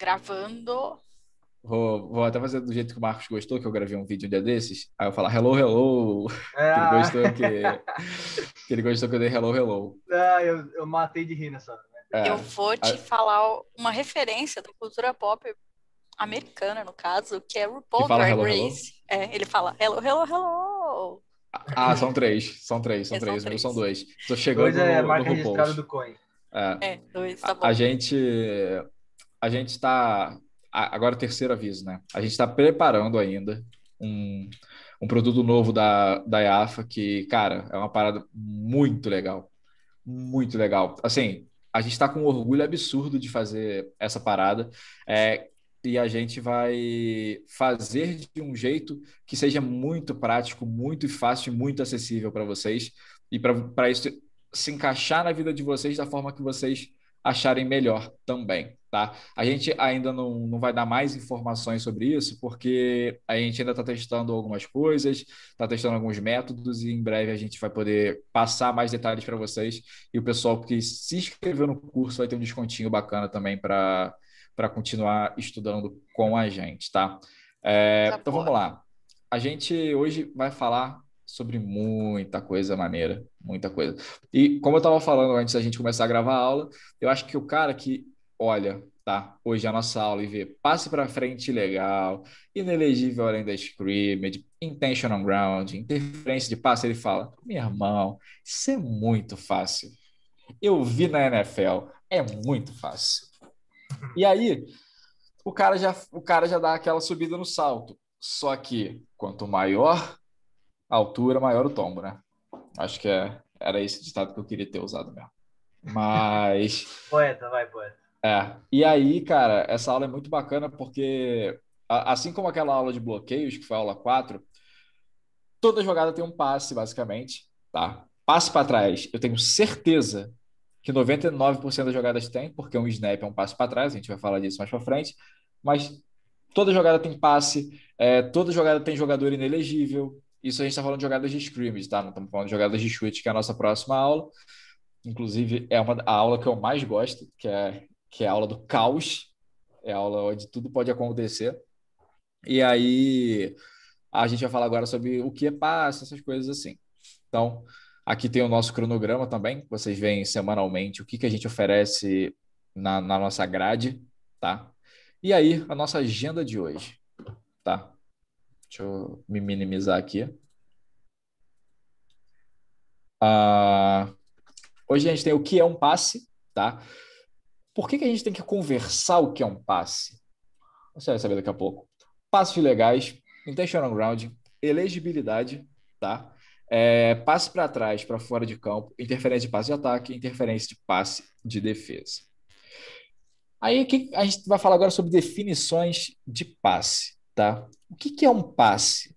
Gravando. Vou, vou até fazer do jeito que o Marcos gostou, que eu gravei um vídeo um dia desses. Aí eu falar hello, hello. É, Que ele gostou que, que ele gostou que eu dei hello, hello. ah, eu, eu matei de rir nessa né? É, Eu vou te a- falar uma referência da cultura pop americana, no caso, que é RuPaul Que fala Drag hello, hello? Race. É, ele fala hello, hello, hello. Ah, são três. São três, são É, são três. Meus três. são dois. Tô chegando Dois é no, marca no registrada do Coin. É. É, dois, tá bom. A gente a gente está agora o terceiro aviso, né? A gente está preparando ainda um, um produto novo da da IAFA que, cara, é uma parada muito legal, muito legal. Assim, a gente está com um orgulho absurdo de fazer essa parada. É, e a gente vai fazer de um jeito que seja muito prático, muito fácil muito acessível para vocês e para isso se encaixar na vida de vocês da forma que vocês acharem melhor também, tá? A gente ainda não, não vai dar mais informações sobre isso, porque a gente ainda está testando algumas coisas, está testando alguns métodos e em breve a gente vai poder passar mais detalhes para vocês. E o pessoal que se inscreveu no curso vai ter um descontinho bacana também para continuar estudando com a gente, tá? É, então vamos lá. A gente hoje vai falar sobre muita coisa maneira, muita coisa. E como eu estava falando antes da gente começar a gravar a aula, eu acho que o cara que olha, tá, hoje a nossa aula e vê passe para frente legal, inelegível além da scrimmage, intentional ground, interferência de passe, ele fala: meu irmão, isso é muito fácil. Eu vi na NFL, é muito fácil. E aí, o cara já, o cara já dá aquela subida no salto. Só que quanto maior a altura, maior o tombo, né? Acho que é, era esse ditado que eu queria ter usado mesmo. Mas, Poeta, vai, poeta. É. E aí, cara, essa aula é muito bacana porque, assim como aquela aula de bloqueios, que foi a aula 4, toda jogada tem um passe, basicamente, tá? Passe para trás, eu tenho certeza que 99% das jogadas tem, porque um snap é um passe para trás, a gente vai falar disso mais para frente, mas toda jogada tem passe, é, toda jogada tem jogador inelegível. Isso a gente está falando de jogadas de scrimmage, tá? Não estamos falando de jogadas de chute, que é a nossa próxima aula. Inclusive, é uma, a aula que eu mais gosto, que é, que é a aula do caos. É a aula onde tudo pode acontecer. E aí, a gente vai falar agora sobre o que é passe, essas coisas assim. Então, aqui tem o nosso cronograma também. Vocês veem semanalmente o que, que a gente oferece na, na nossa grade, tá? E aí, a nossa agenda de hoje, tá? Deixa eu me minimizar aqui. Ah, hoje a gente tem o que é um passe, tá? Por que que a gente tem que conversar o que é um passe? Você vai saber daqui a pouco. Passos legais, intentional ground, elegibilidade, tá? É, passe para trás, para fora de campo, interferência de passe de ataque, interferência de passe de defesa. Aí a gente vai falar agora sobre definições de passe, tá? O que que é um passe,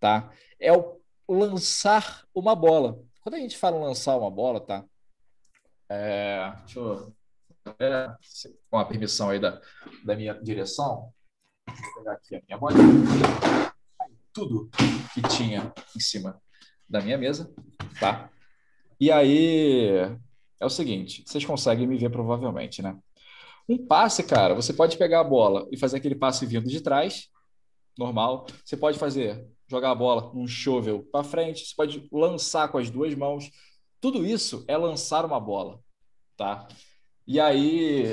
tá? É o lançar uma bola. Quando a gente fala lançar uma bola, tá? É, deixa eu é, com a permissão aí da, da minha direção, vou pegar aqui a minha bolinha. Tudo que tinha em cima da minha mesa, tá? E aí é o seguinte, vocês conseguem me ver provavelmente, né? Um passe, cara, você pode pegar a bola e fazer aquele passe vindo de trás, normal. Você pode fazer, jogar a bola num shovel para frente, você pode lançar com as duas mãos. Tudo isso é lançar uma bola, tá? E aí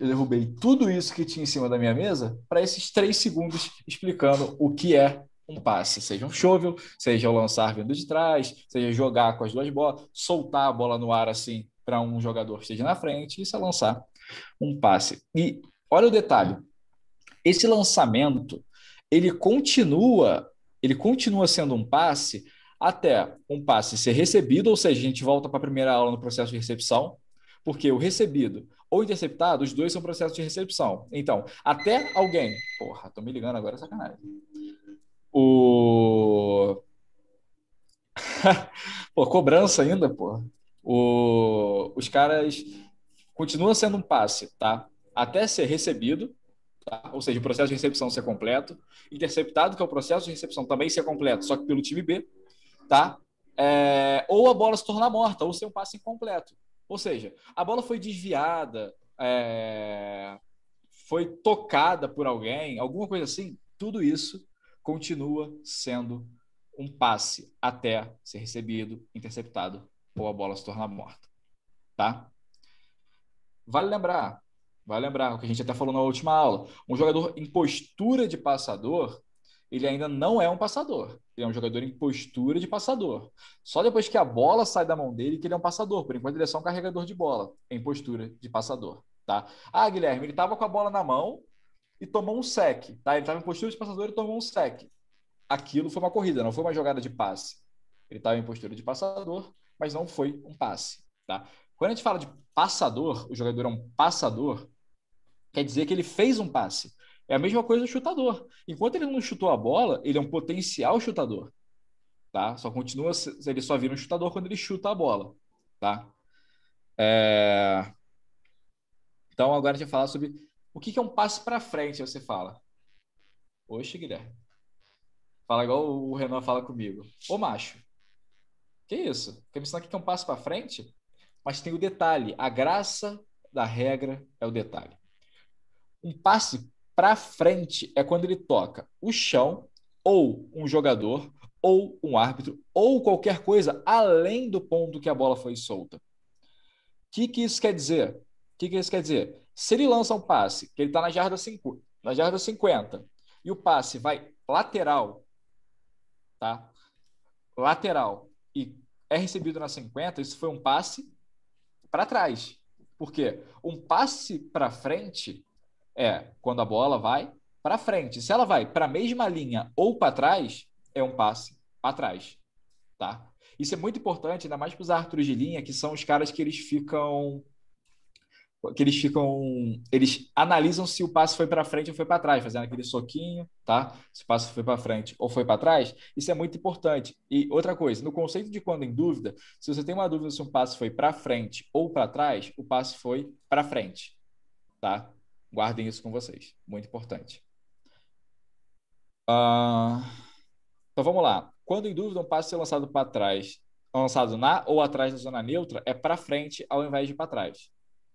eu derrubei tudo isso que tinha em cima da minha mesa para esses três segundos explicando o que é um passe, seja um shovel, seja lançar vindo de trás, seja jogar com as duas bolas, soltar a bola no ar assim para um jogador que esteja na frente, isso é lançar um passe. E olha o detalhe, esse lançamento ele continua, ele continua sendo um passe até um passe ser recebido, ou seja, a gente volta para a primeira aula no processo de recepção, porque o recebido ou interceptado, os dois são processos de recepção. Então, até alguém, porra, tô me ligando agora, é sacanagem. O Pô, cobrança ainda, pô. O... Os caras continua sendo um passe, tá? Até ser recebido, tá? Ou seja, o processo de recepção ser completo, interceptado, que é o processo de recepção também ser completo, só que pelo time B, tá? É... Ou a bola se tornar morta, ou ser um passe incompleto. Ou seja, a bola foi desviada, é... foi tocada por alguém, alguma coisa assim, tudo isso continua sendo um passe até ser recebido, interceptado ou a bola se tornar morta. Tá? Vale lembrar, vale lembrar o que a gente até falou na última aula. Um jogador em postura de passador, ele ainda não é um passador. Ele é um jogador em postura de passador. Só depois que a bola sai da mão dele que ele é um passador. Por enquanto, ele é só um carregador de bola em postura de passador. Tá? Ah, Guilherme, ele estava com a bola na mão e tomou um sec. Tá? Ele estava em postura de passador e tomou um sec. Aquilo foi uma corrida, não foi uma jogada de passe. Ele estava em postura de passador, mas não foi um passe. Tá? Quando a gente fala de passador, o jogador é um passador, quer dizer que ele fez um passe. É a mesma coisa do chutador. Enquanto ele não chutou a bola, ele é um potencial chutador. Tá? Só continua, ele só vira um chutador quando ele chuta a bola. Tá? É... Então agora a gente vai falar sobre o que é um passe para frente, você fala. Oxe, Guilherme. Fala igual o Renan fala comigo. Ô macho, que isso? Quer me ensinar o que é um passo para frente? Mas tem o detalhe: a graça da regra é o detalhe. Um passe para frente é quando ele toca o chão, ou um jogador, ou um árbitro, ou qualquer coisa além do ponto que a bola foi solta. O que, que isso quer dizer? O que, que isso quer dizer? Se ele lança um passe, que ele está na jarda 5, na jarda 50, e o passe vai lateral, tá? Lateral, e é recebido na 50, isso foi um passe para trás. Por quê? Um passe para frente é quando a bola vai para frente. Se ela vai para a mesma linha ou para trás, é um passe para trás, tá? Isso é muito importante, ainda mais para os árbitros de linha, que são os caras que eles ficam que eles ficam, eles analisam se o passe foi para frente ou foi para trás, fazendo aquele soquinho, tá? Se o passe foi para frente ou foi para trás, isso é muito importante. E outra coisa, no conceito de quando em dúvida, se você tem uma dúvida se um passe foi para frente ou para trás, o passe foi para frente, tá? Guardem isso com vocês, muito importante. Uh... Então vamos lá. Quando em dúvida, um passe ser lançado para trás, lançado na ou atrás da zona neutra, é para frente ao invés de para trás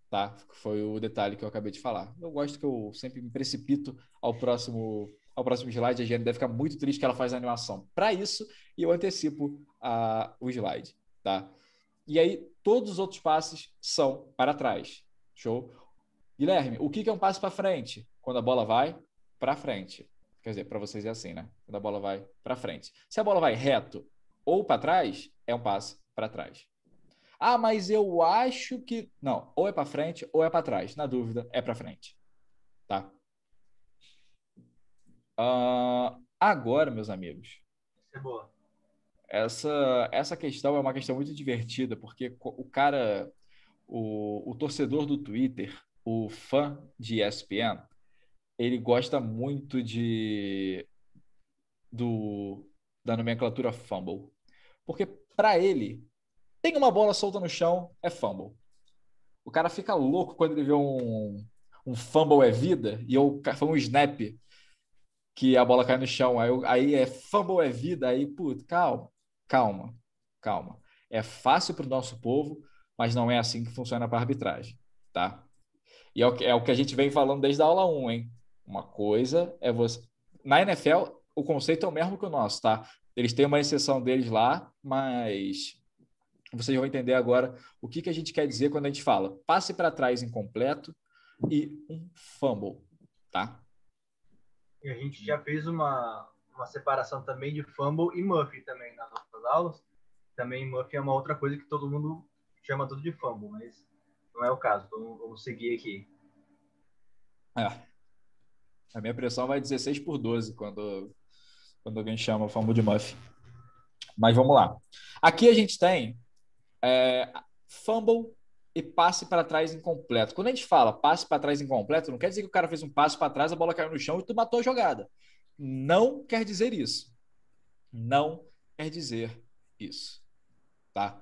tá? Foi o detalhe que eu acabei de falar. Eu gosto que eu sempre me precipito ao próximo ao próximo slide. A Jenny deve ficar muito triste que ela faz a animação para isso e eu antecipo a, o slide, tá? E aí todos os outros passes são para trás. Show? Guilherme, o que é um passo para frente? Quando a bola vai para frente. Quer dizer, para vocês é assim, né? Quando a bola vai para frente. Se a bola vai reto ou para trás, é um passe para trás. Ah, mas eu acho que. Não, ou é para frente ou é para trás. Na dúvida, é para frente. Tá? Uh, agora, meus amigos. É boa. Essa, essa questão é uma questão muito divertida, porque o cara, o, o torcedor do Twitter, o fã de ESPN, ele gosta muito de do, da nomenclatura fumble. Porque para ele, tem uma bola solta no chão, é fumble. O cara fica louco quando ele vê um, um fumble é vida e ou foi um snap que a bola cai no chão. Aí, aí é fumble é vida. Aí, puto, calma, calma, calma. É fácil para o nosso povo, mas não é assim que funciona para arbitragem, tá? E é o, que, é o que a gente vem falando desde a aula 1, hein? Uma coisa é você. Na NFL, o conceito é o mesmo que o nosso, tá? Eles têm uma exceção deles lá, mas vocês vão entender agora o que, que a gente quer dizer quando a gente fala passe para trás incompleto e um fumble, tá? E a gente já fez uma, uma separação também de fumble e muff também nas nossas aulas. Também muff é uma outra coisa que todo mundo chama tudo de fumble, mas não é o caso. Vamos seguir aqui. É. A minha pressão vai 16 por 12 quando, quando alguém chama fumble de muff. Mas vamos lá. Aqui a gente tem é, fumble e passe para trás incompleto. Quando a gente fala passe para trás incompleto, não quer dizer que o cara fez um passe para trás, a bola caiu no chão e tu matou a jogada. Não quer dizer isso. Não quer dizer isso. Tá?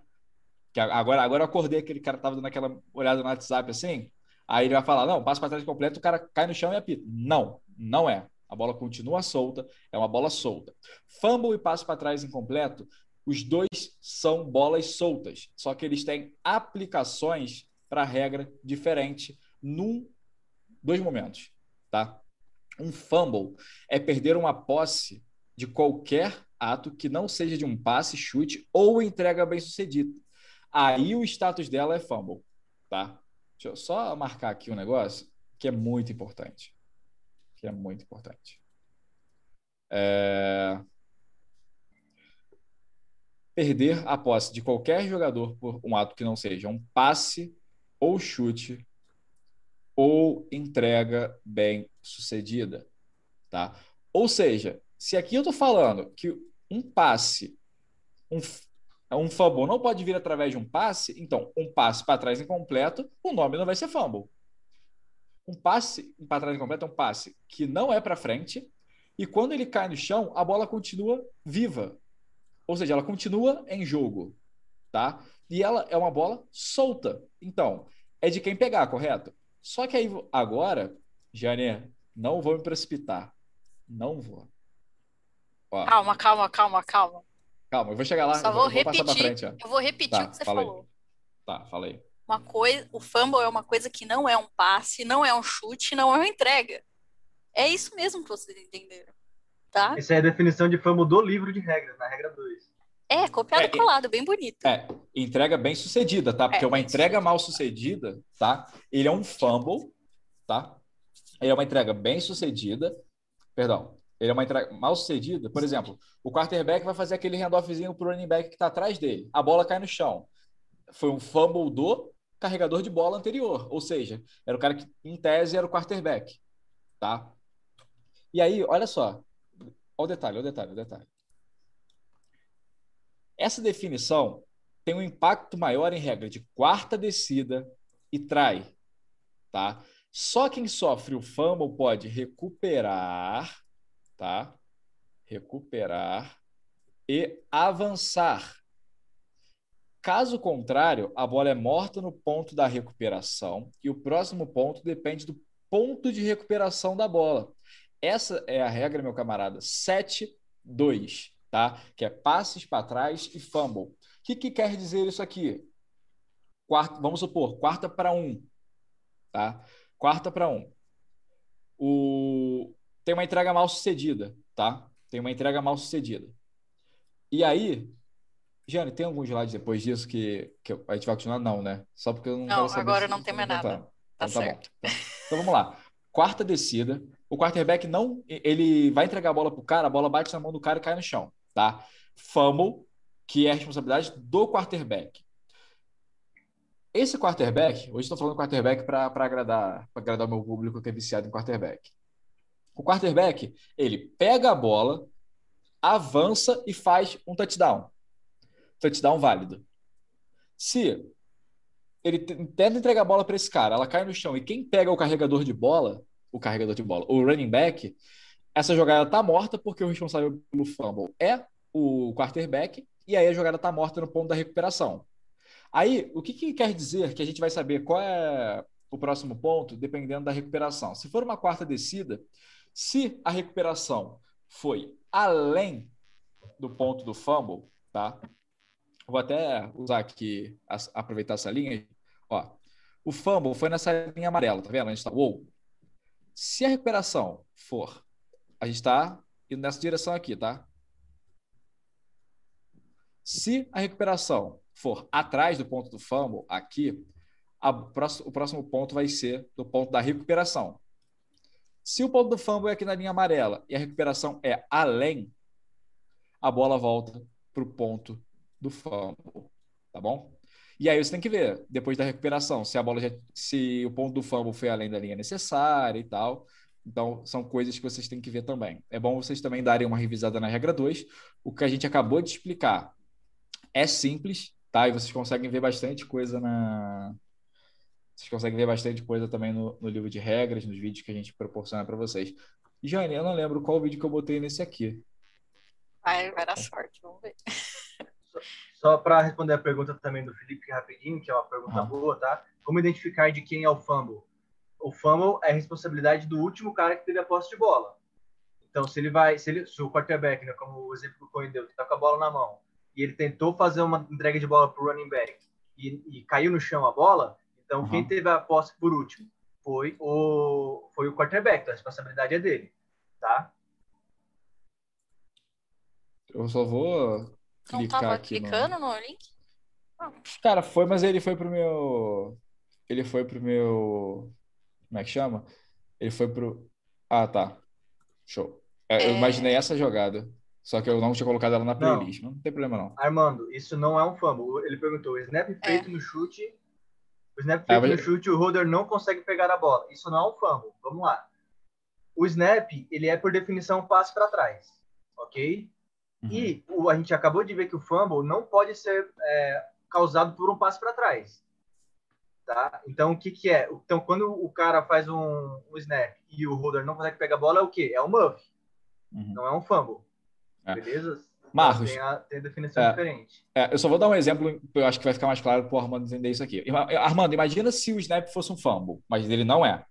Que agora, agora eu acordei aquele cara tava dando aquela olhada no WhatsApp assim. Aí ele vai falar: não, passe para trás incompleto, o cara cai no chão e apita. Não, não é. A bola continua solta, é uma bola solta. Fumble e passe para trás incompleto os dois são bolas soltas, só que eles têm aplicações para regra diferente num dois momentos. tá? Um fumble é perder uma posse de qualquer ato que não seja de um passe, chute ou entrega bem-sucedida. Aí o status dela é fumble, tá? Deixa eu só marcar aqui um negócio que é muito importante. Que é muito importante. É... Perder a posse de qualquer jogador por um ato que não seja um passe ou chute ou entrega bem sucedida, tá? Ou seja, se aqui eu estou falando que um passe, um, um fumble não pode vir através de um passe, então um passe para trás incompleto, o nome não vai ser fumble. Um passe para trás incompleto é um passe que não é para frente e quando ele cai no chão, a bola continua viva. Ou seja, ela continua em jogo, tá? E ela é uma bola solta. Então, é de quem pegar, correto? Só que aí agora, Jane, não vou me precipitar. Não vou. Ó. Calma, calma, calma, calma. Calma, eu vou chegar lá. Só vou, vou repetir. Frente, eu vou repetir tá, o que você falei. falou. Tá, falei. Uma coisa, o fumble é uma coisa que não é um passe, não é um chute, não é uma entrega. É isso mesmo que vocês entenderam. Tá? Essa é a definição de fumble do livro de regras, na regra 2. É, copiado e é, colado, bem bonito. É, entrega bem sucedida, tá? Porque é, uma entrega mal sucedida, tá? Ele é um fumble, tá? Ele é uma entrega bem sucedida. Perdão, ele é uma entrega mal sucedida. Por exemplo, o quarterback vai fazer aquele handoffzinho pro running back que está atrás dele. A bola cai no chão. Foi um fumble do carregador de bola anterior. Ou seja, era o cara que, em tese, era o quarterback, tá? E aí, olha só. Olha o detalhe, olha o detalhe, olha o detalhe. Essa definição tem um impacto maior em regra de quarta descida e trai, tá? Só quem sofre o fumble pode recuperar, tá? Recuperar e avançar. Caso contrário, a bola é morta no ponto da recuperação e o próximo ponto depende do ponto de recuperação da bola. Essa é a regra, meu camarada. 7-2 tá? Que é passes para trás e fumble. O que, que quer dizer isso aqui? Quarta, vamos supor, quarta para um, tá? Quarta para um. O... Tem uma entrega mal sucedida, tá? Tem uma entrega mal sucedida. E aí, Jane, tem algum slide depois disso que, que a gente vai continuar? Não, né? Só porque eu não Não, agora não tem mais nada. Tá, tá certo. Bom. Então vamos lá. Quarta descida. O quarterback não. Ele vai entregar a bola pro cara, a bola bate na mão do cara e cai no chão tá? Fumble, que é a responsabilidade do quarterback. Esse quarterback, hoje estou falando quarterback para agradar, agradar o meu público que é viciado em quarterback. O quarterback, ele pega a bola, avança e faz um touchdown. Touchdown válido. Se ele tenta entregar a bola para esse cara, ela cai no chão e quem pega o carregador de bola, o carregador de bola, o running back, essa jogada está morta porque o responsável pelo fumble é o quarterback e aí a jogada está morta no ponto da recuperação. Aí, o que, que quer dizer que a gente vai saber qual é o próximo ponto dependendo da recuperação? Se for uma quarta descida, se a recuperação foi além do ponto do fumble, tá? Vou até usar aqui, aproveitar essa linha. Ó, o fumble foi nessa linha amarela, tá vendo? A gente tá, uou. Se a recuperação for a gente está indo nessa direção aqui, tá? Se a recuperação for atrás do ponto do fumble, aqui, a, o próximo ponto vai ser do ponto da recuperação. Se o ponto do fumble é aqui na linha amarela e a recuperação é além, a bola volta para o ponto do fumble, tá bom? E aí você tem que ver, depois da recuperação, se a bola já, se o ponto do fumble foi além da linha necessária e tal. Então, são coisas que vocês têm que ver também. É bom vocês também darem uma revisada na regra 2. O que a gente acabou de explicar é simples, tá? E vocês conseguem ver bastante coisa na. Vocês conseguem ver bastante coisa também no, no livro de regras, nos vídeos que a gente proporciona para vocês. Jane, eu não lembro qual vídeo que eu botei nesse aqui. Vai, vai dar sorte, vamos ver. Só, só para responder a pergunta também do Felipe rapidinho, que é uma pergunta boa, tá? Como identificar de quem é o fumble? o fumble é responsabilidade do último cara que teve a posse de bola. Então, se ele vai, se, ele, se o quarterback, né, como o exemplo que o Cohen deu, que tá com a bola na mão, e ele tentou fazer uma entrega de bola pro running back e, e caiu no chão a bola, então uhum. quem teve a posse por último foi o, foi o quarterback, então a responsabilidade é dele, tá? Eu só vou Não clicar tava aqui no... clicando no link? Ah, Cara, foi, mas ele foi pro meu. Ele foi pro meu. Como é que chama? Ele foi pro. Ah, tá. Show. É, Eu É. imaginei essa jogada. Só que eu não tinha colocado ela na Não. playlist. Mas não tem problema, não. Armando, isso não é um fumble. Ele perguntou, o snap feito no chute, o snap Ah, feito mas- no chute, o holder não consegue pegar a bola. Isso não é um fumble. Vamos lá. O snap, ele é por definição um passe para trás, ok? Uhum. E o- a gente acabou de ver que o fumble não pode ser é, causado por um passe para trás. Tá? Então, o que, que é? Então, quando o cara faz um, um snap e o holder não consegue pegar a bola, é o quê? É um muff, Uhum. não é um fumble. É. Beleza? Marcos. Tem a, tem definição É. diferente. É, eu só vou dar um exemplo, eu acho que vai ficar mais claro para o Armando entender isso aqui. Ima- Armando, imagina se o snap fosse um fumble, mas ele não é.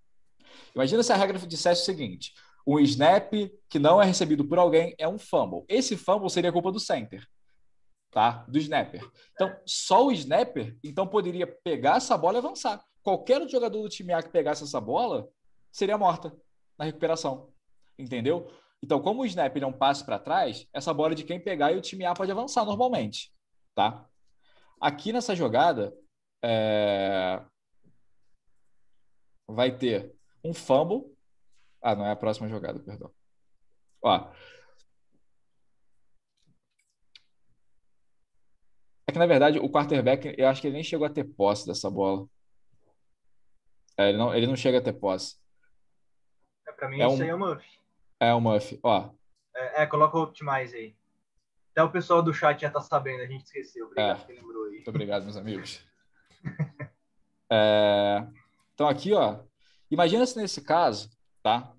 Imagina se a regra dissesse o seguinte: um snap que não é recebido por alguém é um fumble. Esse fumble seria culpa do center, tá? Do snapper. Então, só o snapper, então poderia pegar essa bola e avançar. Qualquer jogador do time A que pegasse essa bola seria morta na recuperação, entendeu? Então, como o snap é um passe para trás, essa bola é de quem pegar e o time A pode avançar normalmente, tá? Aqui nessa jogada, é, vai ter um fumble. Ah, não é a próxima jogada, perdão. Ó. É que, na verdade, o quarterback, eu acho que ele nem chegou a ter posse dessa bola. É, ele não, ele não chega a ter posse. É, pra mim, É isso um- aí é um muff. É o Muff. Ó, É, é, coloca o Optimize aí. Até o pessoal do chat já tá sabendo, a gente esqueceu. Obrigado É. que lembrou aí. Muito obrigado, meus amigos. É, Então, aqui, ó. Imagina se nesse caso, tá?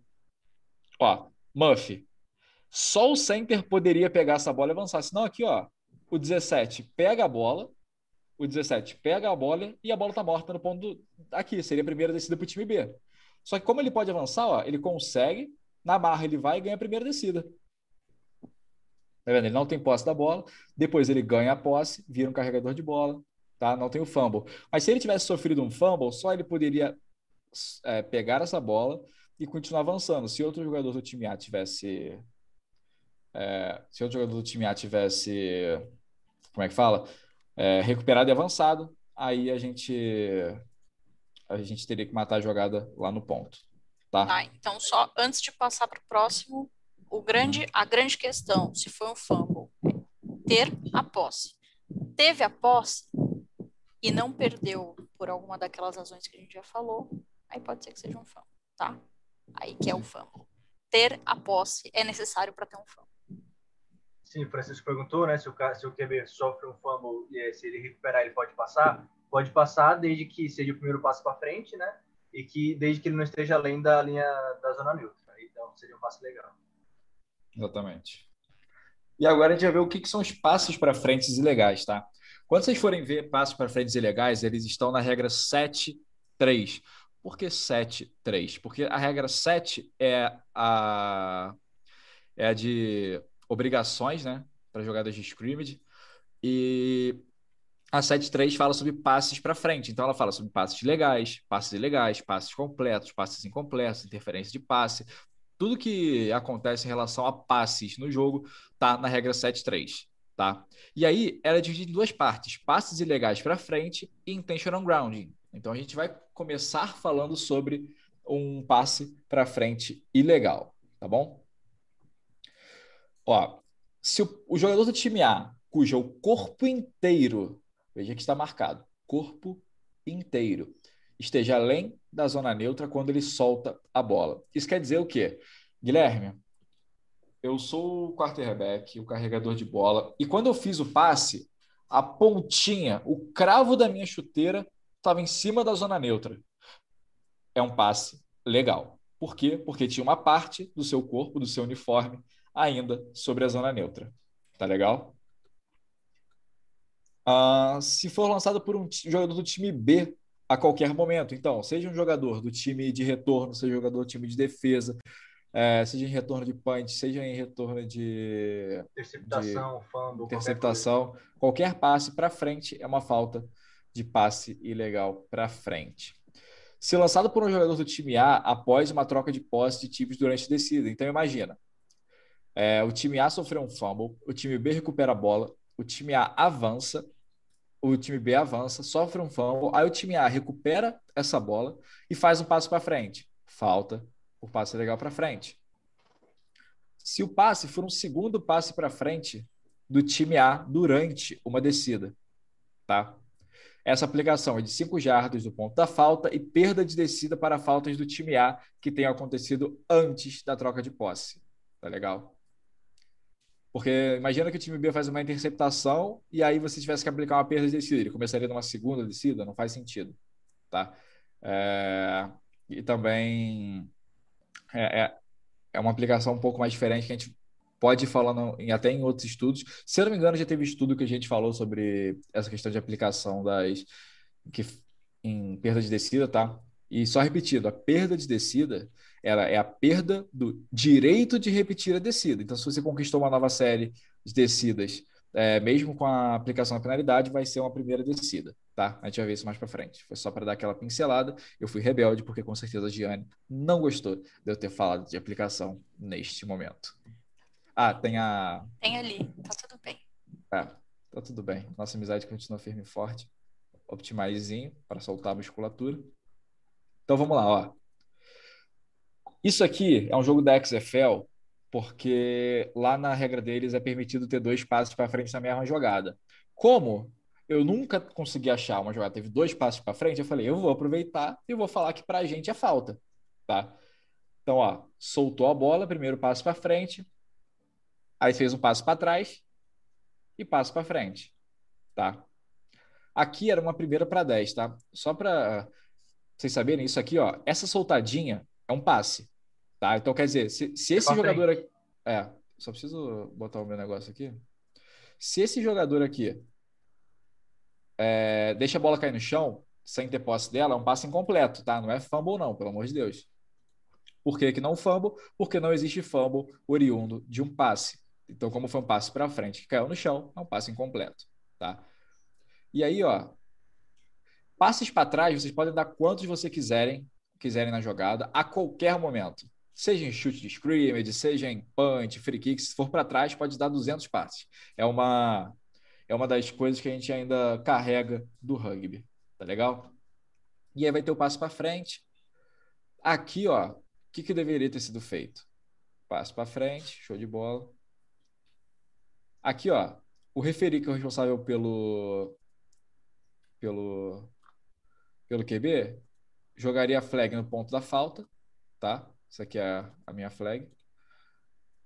Ó, Muff. Só o center poderia pegar essa bola e avançar. Senão, aqui, ó. O 17 pega a bola. O 17 pega a bola e a bola tá morta no ponto. do- Aqui, seria a primeira descida pro time B. Só que, como ele pode avançar, ó, ele consegue. Na barra, ele vai e ganha a primeira descida. Tá vendo? Ele não tem posse da bola. Depois ele ganha a posse, vira um carregador de bola, tá? Não tem o fumble. Mas se ele tivesse sofrido um fumble, só ele poderia é, pegar essa bola e continuar avançando. Se outro jogador do time A tivesse. é, se outro jogador do time A tivesse. Como é que fala? É, recuperado e avançado, aí a gente. A gente teria que matar a jogada lá no ponto. Tá? Tá, então só antes de passar para o próximo, o grande, a grande questão, se foi um fumble, é ter a posse. Teve a posse e não perdeu por alguma daquelas razões que a gente já falou, aí pode ser que seja um fumble, tá? Aí que é o fumble. Ter a posse é necessário para ter um fumble. Sim, o Francisco perguntou, né, se o, se o QB sofre um fumble e se ele recuperar, ele pode passar? Pode passar desde que seja o primeiro passo para frente, né? E que desde que ele não esteja além da linha da zona neutra. Então seria um passe legal. Exatamente. E agora a gente vai ver o que, que são os passos para frentes ilegais, tá? Quando vocês forem ver passos para frentes ilegais, eles estão na regra 7.3. Por que 7.3? Porque a regra 7 é a, é a de obrigações, né? Para jogadas de scrimmage. E a 7.3 fala sobre passes para frente. Então ela fala sobre passes legais, passes ilegais, passes completos, passes incompletos, interferência de passe. Tudo que acontece em relação a passes no jogo tá na regra 7.3, tá? E aí ela é dividida em duas partes: passes ilegais para frente e intentional grounding. Então a gente vai começar falando sobre um passe para frente ilegal, tá bom? Ó, se o, o jogador do time A, cujo corpo inteiro, veja que está marcado, corpo inteiro, esteja além da zona neutra quando ele solta a bola. Isso quer dizer o quê? Guilherme, eu sou o quarterback, o carregador de bola, e quando eu fiz o passe, a pontinha, o cravo da minha chuteira estava em cima da zona neutra. É um passe legal. Por quê? Porque tinha uma parte do seu corpo, do seu uniforme, ainda sobre a zona neutra. Tá legal? Ah, se for lançado por um jogador do time B a qualquer momento, então, seja um jogador do time de retorno, seja um jogador do time de defesa, eh, seja em retorno de punch, seja em retorno de Interceptação, fumble, qualquer interceptação, qualquer passe para frente é uma falta de passe ilegal para frente. se lançado por um jogador do time A após uma troca de posse de times durante a descida. Então, imagina, é, o time A sofreu um fumble, o time B recupera a bola, o time A avança, o time B avança, sofre um fumble, aí o time A recupera essa bola e faz um passo para frente. Falta o passe legal para frente. Se o passe for um segundo passe para frente do time A durante uma descida, tá? Essa aplicação é de 5 jardas do ponto da falta e perda de descida para faltas do time A que tenham acontecido antes da troca de posse. Tá legal? Porque imagina que o time B faz uma interceptação e aí você tivesse que aplicar uma perda de descida. Ele começaria numa segunda descida? Não faz sentido. Tá? É... E também é, é, é, uma aplicação um pouco mais diferente que a gente pode ir falando em, até em outros estudos. Se eu não me engano, já teve estudo que a gente falou sobre essa questão de aplicação das que, em perda de descida, tá? E só repetindo, a perda de descida ela é a perda do direito de repetir a descida. Então, se você conquistou uma nova série de descidas, é, mesmo com a aplicação da penalidade, vai ser uma primeira descida, tá? A gente vai ver isso mais para frente. Foi só para dar aquela pincelada. Eu fui rebelde porque com certeza a Gianni não gostou de eu ter falado de aplicação neste momento. Ah, tem a. Tem ali, tá tudo bem. É, tá tudo bem. Nossa amizade continua firme e forte. Optimizezinho para soltar a musculatura. Então vamos lá, ó. Isso aqui é um jogo da XFL, porque lá na regra deles é permitido ter dois passos para frente na mesma jogada. Como eu nunca consegui achar uma jogada teve dois passos para frente, eu falei, eu vou aproveitar e vou falar que para a gente é falta, tá? Então, ó, soltou a bola, primeiro passo para frente, aí fez um passo para trás e passo para frente, tá? Aqui era uma primeira para 10, tá? Só para vocês saberem isso aqui, ó, essa soltadinha é um passe. Tá? Então, quer dizer, se, se esse jogador aqui. É, só preciso botar o meu negócio aqui. Se esse jogador aqui é, deixa a bola cair no chão, sem ter posse dela, é um passe incompleto, tá? Não é fumble, não, pelo amor de Deus. Por que, que não fumble? Porque não existe fumble oriundo de um passe. Então, como foi um passe para frente que caiu no chão, é um passe incompleto, tá? E aí, ó, passes para trás, vocês podem dar quantos você quiserem, quiserem na jogada, a qualquer momento seja em chute de scrimmage, seja em punch, free kick, se for para trás, pode dar 200 passes. É uma, é uma das coisas que a gente ainda carrega do rugby, tá legal? E aí vai ter o passo para frente. Aqui, ó, o que, que deveria ter sido feito? Passo para frente, show de bola. Aqui, ó, o referi que é o responsável pelo pelo pelo QB jogaria a flag no ponto da falta, tá? Isso aqui é a minha flag.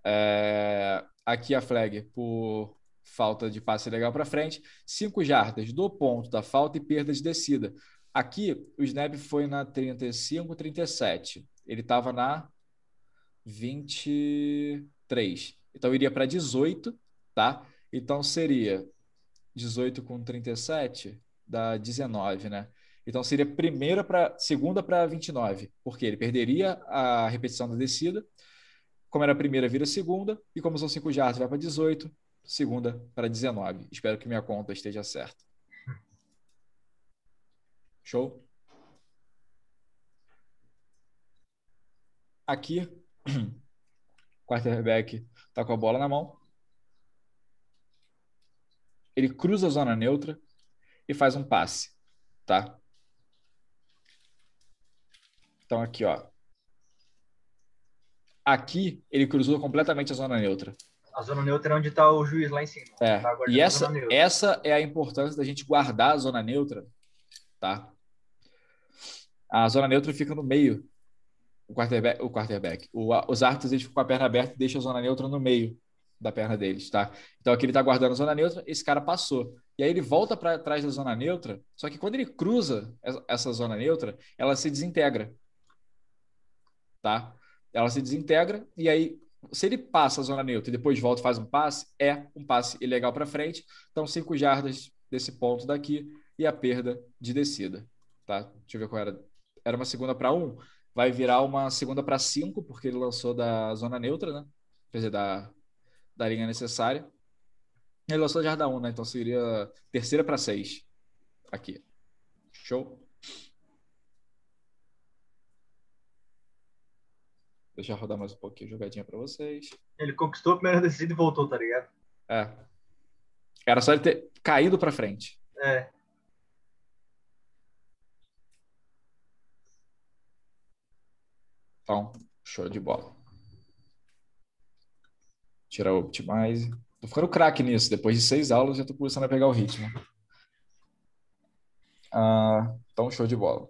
É, aqui a flag por falta de passe legal para frente. Cinco jardas do ponto da falta e perda de descida. Aqui o snap foi na 35, 37. Ele estava na 23. Então iria para 18, tá? Então seria 18 com 37 dá 19, né? Então seria primeira para segunda para 29, porque ele perderia a repetição da descida. Como era a primeira, vira segunda, e como são cinco jardas, vai para 18, segunda para 19. Espero que minha conta esteja certa. Show? Aqui, quarterback está com a bola na mão. Ele cruza a zona neutra e faz um passe, tá? Então, aqui, ó. Aqui, ele cruzou completamente a zona neutra. A zona neutra é onde está o juiz lá em cima. É. Tá e essa, essa é a importância da gente guardar a zona neutra, tá? A zona neutra fica no meio. O quarterback, o quarterback. O, os árbitros eles ficam com a perna aberta e deixam a zona neutra no meio da perna deles, tá? Então aqui ele está guardando a zona neutra, esse cara passou. E aí ele volta para trás da zona neutra, só que quando ele cruza essa zona neutra, ela se desintegra tá? Ela se desintegra e aí, se ele passa a zona neutra e depois volta e faz um passe, é um passe ilegal para frente. Então, cinco jardas desse ponto daqui e a perda de descida, tá? Deixa eu ver qual era. Era uma segunda para um, vai virar uma segunda para cinco, porque ele lançou da zona neutra, né? Quer dizer, da, da linha necessária. Ele lançou jarda 1, né? Então seria terceira para seis aqui. Show? Deixa eu rodar mais um pouquinho jogadinha para vocês. Ele conquistou a primeira descida e voltou, tá ligado? É. Era só ele ter caído para frente. É. Então, show de bola. Tirar o Optimize. Tô ficando craque nisso. Depois de seis aulas, já tô começando a pegar o ritmo. Ah, então, show de bola.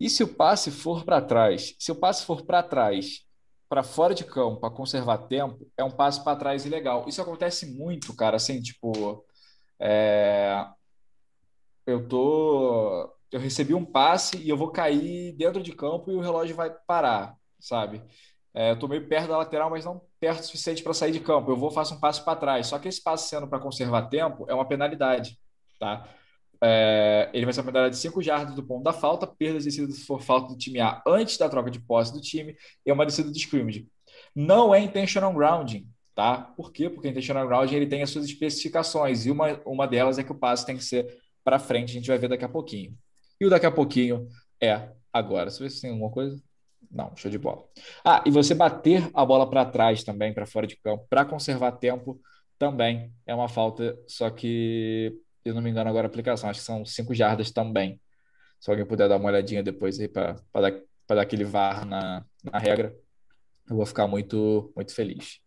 E se o passe for para trás? Se o passe for para trás, para fora de campo, para conservar tempo, é um passe para trás ilegal. Isso acontece muito, cara. Assim, tipo, é... eu tô, eu recebi um passe e eu vou cair dentro de campo e o relógio vai parar, sabe? É, eu tô meio perto da lateral, mas não perto o suficiente para sair de campo. Eu vou faço um passe para trás. Só que esse passe sendo para conservar tempo é uma penalidade, tá? É, ele vai ser penalidade de 5 jardas do ponto da falta, perdas decididas se for falta do time A antes da troca de posse do time, e uma descida de scrimmage. Não é intentional grounding, tá? Por quê? Porque intentional grounding ele tem as suas especificações, e uma, uma delas é que o passe tem que ser para frente, a gente vai ver daqui a pouquinho. E o daqui a pouquinho é agora. Você vê se tem alguma coisa? Não, show de bola. Ah, e você bater a bola para trás também, para fora de campo, para conservar tempo, também é uma falta, só que eu não me engano agora a aplicação, acho que são 5 jardas também. Se alguém puder dar uma olhadinha depois aí para dar, dar aquele VAR na, na regra, eu vou ficar muito, muito feliz.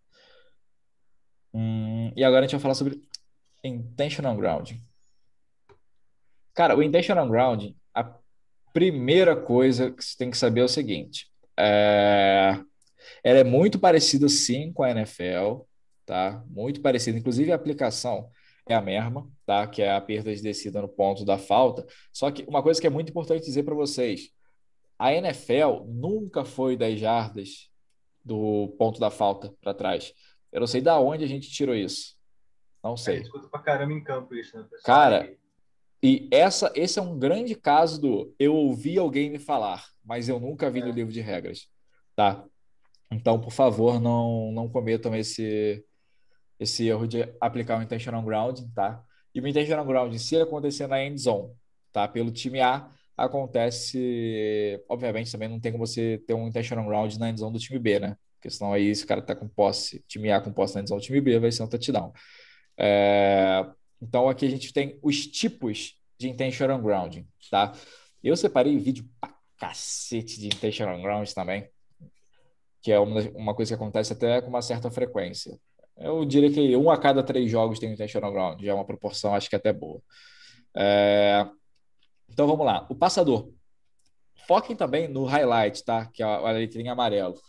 Hum, e agora a gente vai falar sobre intentional grounding. Cara, o intentional grounding, a primeira coisa que você tem que saber é o seguinte: é... ela é muito parecida sim com a NFL, tá? Muito parecida. Inclusive a aplicação é a mesma, tá? Que é a perda de descida no ponto da falta. Só que uma coisa que é muito importante dizer para vocês: a NFL nunca foi 10 jardas do ponto da falta para trás. Eu não sei da onde a gente tirou isso. Não sei. É, escuta pra caramba em campo isso, né, pessoal? Cara, e essa, esse é um grande caso do eu ouvi alguém me falar, mas eu nunca vi é. no livro de regras, tá? Então, por favor, não, não cometam esse, esse erro de aplicar o intentional grounding, tá? E o intentional grounding, se acontecer na end zone, tá? Pelo time A, acontece, obviamente, também não tem como você ter um intentional ground na end zone do time B, né? Porque senão aí, se o cara tá com posse, time A com posse na end zone time B, vai ser um touchdown. É... Então, aqui a gente tem os tipos de intentional grounding, tá? Eu separei vídeo pra cacete de intentional grounding também, que é uma coisa que acontece até com uma certa frequência. Eu diria que um a cada três jogos tem um intentional ground, já é uma proporção, acho que até boa. É... Então vamos lá. O passador. Foquem também no highlight, tá? Que é a letrinha amarelo.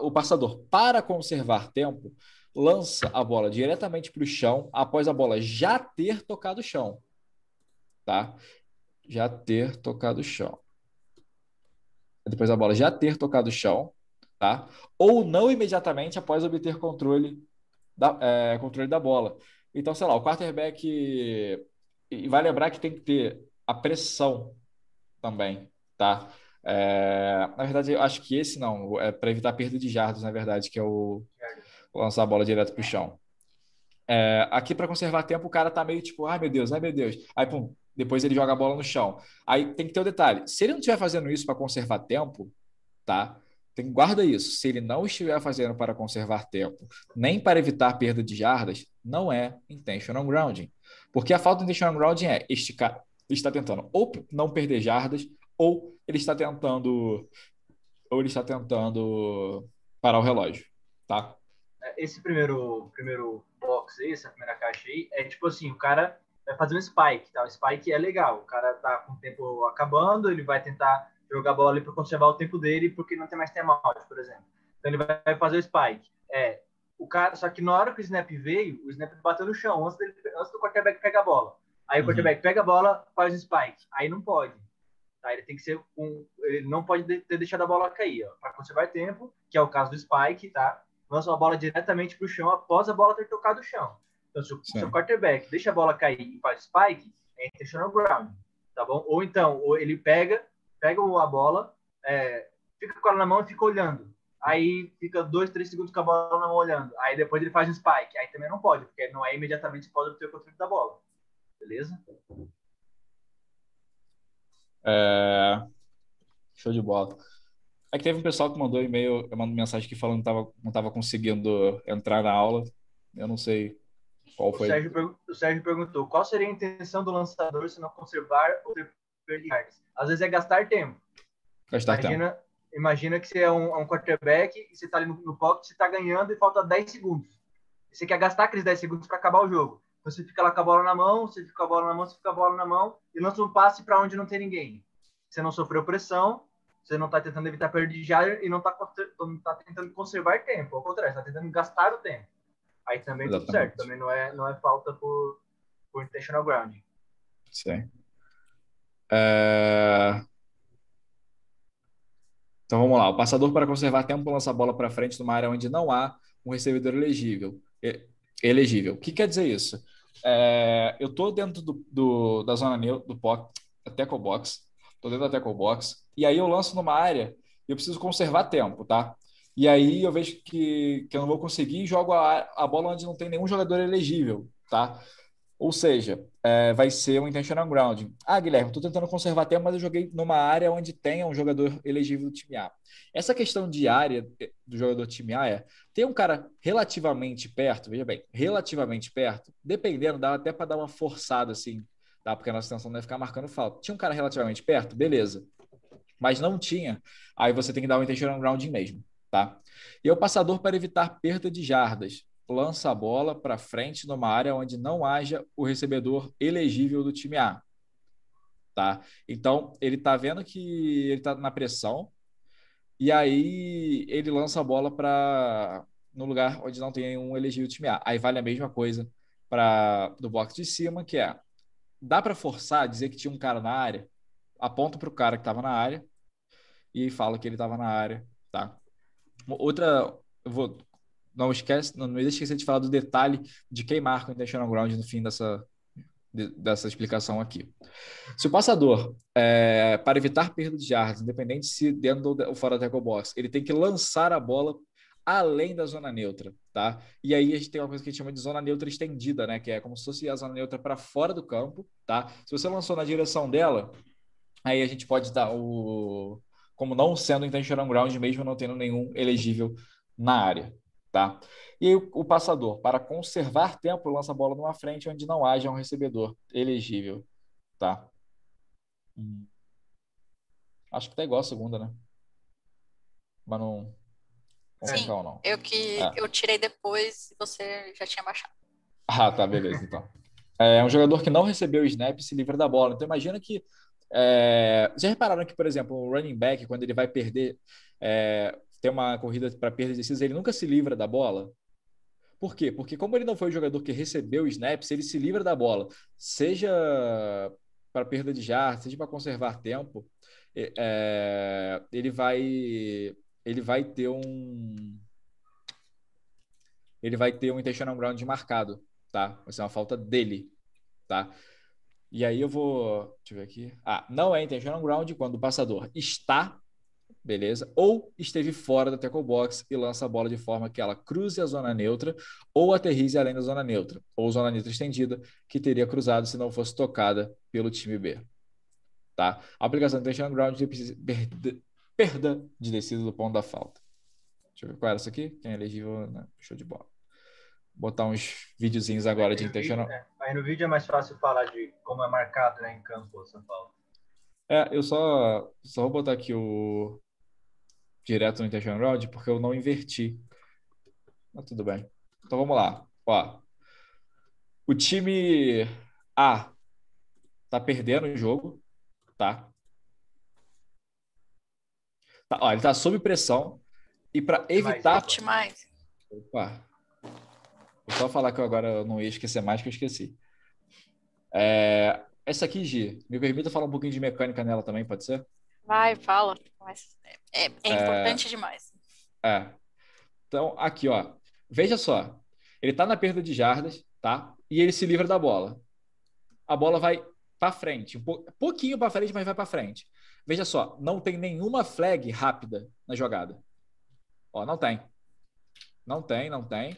O passador, para conservar tempo, lança a bola diretamente para o chão após a bola já ter tocado o chão. Tá? Já ter tocado o chão. Depois a bola já ter tocado o chão, tá? Ou não imediatamente após obter controle da, é, controle da bola. Então, sei lá, o quarterback. E vai lembrar que tem que ter a pressão também, tá? É, na verdade, eu acho que esse não, é para evitar perda de jardas, na verdade, que é o lançar a bola direto para o chão. É, aqui, para conservar tempo, o cara tá meio tipo, ai meu Deus, ai meu Deus. Aí, pum, depois ele joga a bola no chão. Aí tem que ter o um detalhe: se ele não estiver fazendo isso para conservar tempo, tá? Tem, guarda isso. Se ele não estiver fazendo para conservar tempo, nem para evitar perda de jardas, não é intentional grounding. Porque a falta de intentional grounding é este cara está tentando ou não perder jardas, ou ele está tentando ou ele está tentando parar o relógio, tá? Esse primeiro primeiro box aí, essa primeira caixa aí, é tipo assim, o cara vai fazer um spike, tá? O spike é legal. O cara tá com o tempo acabando, ele vai tentar jogar bola ali para conservar o tempo dele, porque não tem mais timeout, por exemplo. Então ele vai fazer o spike. É, o cara, só que na hora que o snap veio, o snap bateu no chão antes, dele, antes do quarterback pegar a bola. Aí uhum. o quarterback pega a bola, faz o spike. Aí não pode. Tá? Ele tem que ser um, ele não pode ter deixado a bola cair, para conservar tempo, que é o caso do spike, tá? Lança a bola diretamente para o chão após a bola ter tocado o chão. Então, se o seu quarterback deixa a bola cair e faz spike, é intentional ground, tá bom? Ou então, ou ele pega pega a bola, é, fica com ela na mão e fica olhando. Aí fica dois, três segundos com a bola na mão olhando. Aí depois ele faz um spike. Aí também não pode, porque não é imediatamente pode obter o controle da bola. Beleza? É... Show de bola. É que teve um pessoal que mandou e-mail, eu mando mensagem aqui falando que tava, não estava conseguindo entrar na aula. Eu não sei qual foi. O Sérgio, o Sérgio perguntou: qual seria a intenção do lançador se não conservar ou perder yards? Às vezes é gastar tempo. Gastar imagina, tempo. Imagina que você é um, um quarterback e você está ali no, no pocket, você está ganhando e falta 10 segundos. Você quer gastar aqueles 10 segundos para acabar o jogo. Então você fica lá com a bola na mão, você fica com a bola na mão, você fica com a bola na mão e lança um passe para onde não tem ninguém. Você não sofreu pressão, você não está tentando evitar perda de e não está tá tentando conservar tempo. Ao contrário, está tentando gastar o tempo. Aí também Exatamente. tudo certo. Também não é, não é falta por, por intentional grounding. Sim. É... Então vamos lá. O passador para conservar tempo lança a bola para frente numa área onde não há um recebedor elegível. Elegível. O que quer dizer isso? É... eu estou dentro do, do, da zona do pocket, da tackle box. Estou dentro da tackle box. E aí eu lanço numa área e eu preciso conservar tempo, tá? E aí eu vejo que, que eu não vou conseguir e jogo a, a bola onde não tem nenhum jogador elegível, tá? Ou seja, é, vai ser um intentional grounding. Ah, Guilherme, estou tentando conservar tempo, mas eu joguei numa área onde tenha um jogador elegível do time A. Essa questão de área eh, do jogador do time A é: tem um cara relativamente perto, veja bem, relativamente perto, dependendo, dá até para dar uma forçada assim, tá? Porque a nossa intenção não é ficar marcando falta. Tinha um cara relativamente perto, beleza. Mas não tinha, aí você tem que dar um intentional grounding mesmo, tá? E é o passador para evitar perda de jardas lança a bola para frente numa área onde não haja o recebedor elegível do time A. Tá? Então, ele está vendo que ele está na pressão e aí ele lança a bola para no lugar onde não tem um elegível do time A. Aí vale a mesma coisa para do box de cima, que é dá para forçar dizer que tinha um cara na área, aponta para o cara que estava na área e fala que ele estava na área, tá? Outra, eu vou não esquece, não, não esquecer de falar do detalhe de quem marca o intentional ground no fim dessa, de, dessa explicação aqui. Se o passador, é, para evitar perda de jardas, independente se dentro ou fora da tackle box, ele tem que lançar a bola além da zona neutra, tá? E aí a gente tem uma coisa que a gente chama de zona neutra estendida, né? Que é como se fosse a zona neutra para fora do campo, tá? Se você lançou na direção dela, aí a gente pode dar o como não sendo intentional ground mesmo não tendo nenhum elegível na área, Tá? E o, o passador, para conservar tempo, lança a bola numa frente onde não haja um recebedor elegível. Tá? Hum. Acho que tá igual a segunda, né? Mas não. Sim, não. Eu que é. eu tirei depois e você já tinha baixado. Ah, tá, beleza, então. É um jogador que não recebeu o snap e se livra da bola. Então imagina que. É... Já repararam que, por exemplo, o running back, quando ele vai perder. É tem uma corrida para perda de decisão, ele nunca se livra da bola. Por quê? Porque como ele não foi o jogador que recebeu snaps, ele se livra da bola, seja para perda de jardas, seja para conservar tempo, é, ele vai ele vai ter um ele vai ter um intentional ground marcado, tá? Vai ser uma falta dele, tá? E aí eu vou, deixa eu ver aqui. Ah, não é intentional ground quando o passador está beleza? Ou esteve fora da tackle box e lança a bola de forma que ela cruze a zona neutra ou aterrize além da zona neutra, ou zona neutra estendida, que teria cruzado se não fosse tocada pelo time B. Tá? A aplicação de tension ground perda, perda de descida do ponto da falta. Deixa eu ver qual era isso aqui. Quem é elegível, né? show de bola. Botar uns videozinhos agora de intentional. Vídeo, né? Aí no vídeo é mais fácil falar de como é marcado né, em campo essa falta. É, eu só, só vou botar aqui o, direto no intention round porque eu não inverti. Mas tudo bem. Então vamos lá. Ó, o time A tá perdendo o jogo, tá? tá ó, ele tá sob pressão e para evitar mais. Opa. Vou só falar que eu agora não ia esquecer mais que eu esqueci. É, essa aqui, Gi, me permita falar um pouquinho de mecânica nela também, pode ser? Vai, fala. Mas é, é, é importante demais. É. Então, aqui, ó. Veja só. Ele tá na perda de jardas, tá? E ele se livra da bola. A bola vai para frente, um pouquinho para frente, mas vai para frente. Veja só, não tem nenhuma flag rápida na jogada. Ó, não tem. Não tem, não tem.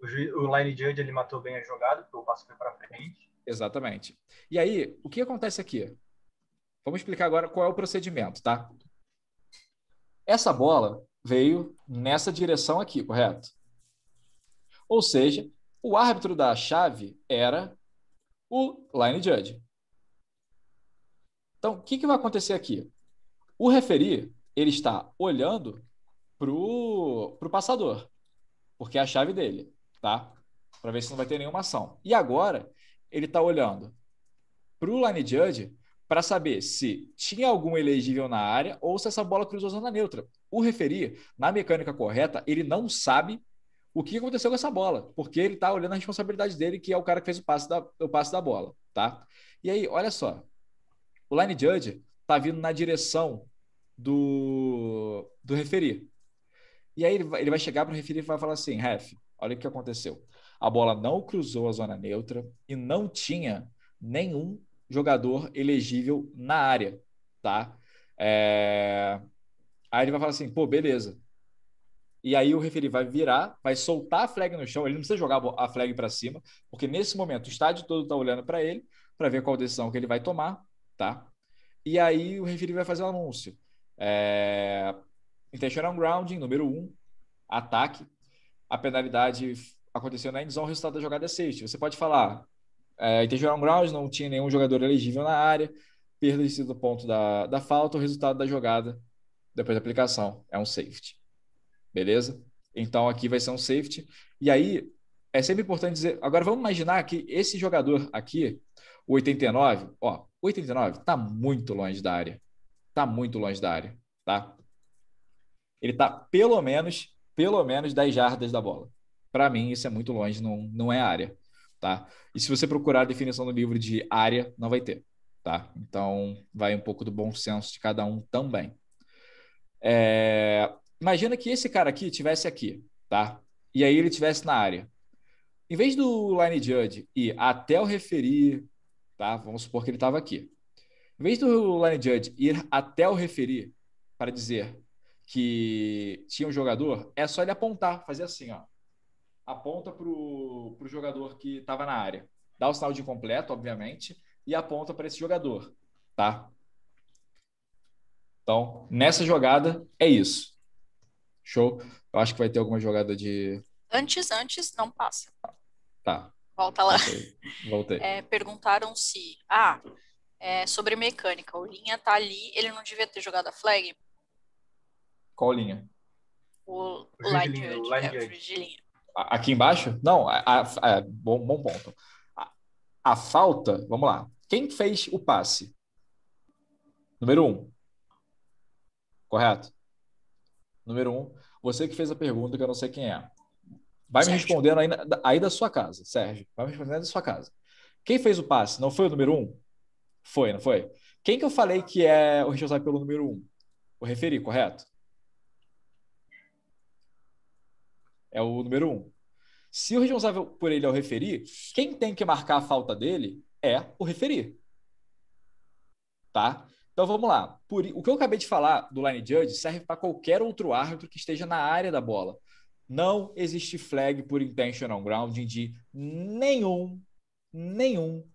O, o line judge ele matou bem a jogada, porque o passo foi para frente. Exatamente. E aí, o que acontece aqui? Vamos explicar agora qual é o procedimento, tá? Essa bola veio nessa direção aqui, correto? Ou seja, o árbitro da chave era o line judge. Então, o que, que vai acontecer aqui? O referi ele está olhando para o passador, porque é a chave dele, tá? Para ver se não vai ter nenhuma ação. E agora, ele está olhando para o line judge para saber se tinha algum elegível na área ou se essa bola cruzou zona neutra. O referi, na mecânica correta, ele não sabe o que aconteceu com essa bola, porque ele está olhando a responsabilidade dele, que é o cara que fez o passe da, o passe da bola, tá? E aí, olha só, o line judge está vindo na direção do, do referi. E aí ele vai, ele vai chegar para o referi e vai falar assim, ref, olha o que aconteceu. A bola não cruzou a zona neutra e não tinha nenhum jogador elegível na área, tá? É... Aí ele vai falar assim, pô, beleza. E aí o referi vai virar, vai soltar a flag no chão, ele não precisa jogar a flag para cima, porque nesse momento o estádio todo está olhando para ele, para ver qual decisão que ele vai tomar, tá? E aí o referi vai fazer o um anúncio. É... Intentional grounding, número 1, um, ataque. A penalidade aconteceu na endzone, o resultado da jogada é safety. Você pode falar, é, intentional grounding, não tinha nenhum jogador elegível na área, perda de do ponto da, da falta, o resultado da jogada depois da aplicação é um safety. Beleza? Então aqui vai ser um safety. E aí é sempre importante dizer. Agora vamos imaginar que esse jogador aqui, o 89, ó, o 89 está muito longe da área. Está muito longe da área, tá? Ele está pelo menos, pelo menos 10 jardas da bola. Para mim, isso é muito longe, não, não é área, tá? E se você procurar a definição do livro de área, não vai ter, tá? Então, vai um pouco do bom senso de cada um também. É... Imagina que esse cara aqui tivesse aqui, tá? E aí ele tivesse na área. Em vez do line judge ir até o referir, tá? Vamos supor que ele estava aqui. Em vez do line judge ir até o referir para dizer que tinha um jogador, é só ele apontar, fazer assim, ó. Aponta para o jogador que estava na área. Dá o sinal de incompleto, obviamente, e aponta para esse jogador, tá? Então, nessa jogada, é isso. Show? Eu acho que vai ter alguma jogada de. Antes, antes, não passa. Tá. Volta lá. Voltei. Voltei. É, perguntaram se. Ah, é, sobre mecânica. O Linha tá ali, ele não devia ter jogado a flag? Qual linha? O, o line judge. É, de linha. Aqui embaixo? Não, a, a, a, bom, bom ponto. A, a falta, vamos lá. Quem fez o passe? Número um. Correto? Número um. Você que fez a pergunta, que eu não sei quem é. Vai Sérgio. me respondendo aí, aí da sua casa, Sérgio. Vai me respondendo da sua casa. Quem fez o passe? Não foi o número um? Foi, não foi? Quem que eu falei que é o responsável pelo número um? O referi, correto? É o número um. Se o responsável por ele é o referi, quem tem que marcar a falta dele é o referi. Tá? Então vamos lá. Por, o que eu acabei de falar do line judge serve para qualquer outro árbitro que esteja na área da bola. Não existe flag por intentional grounding de nenhum, nenhum,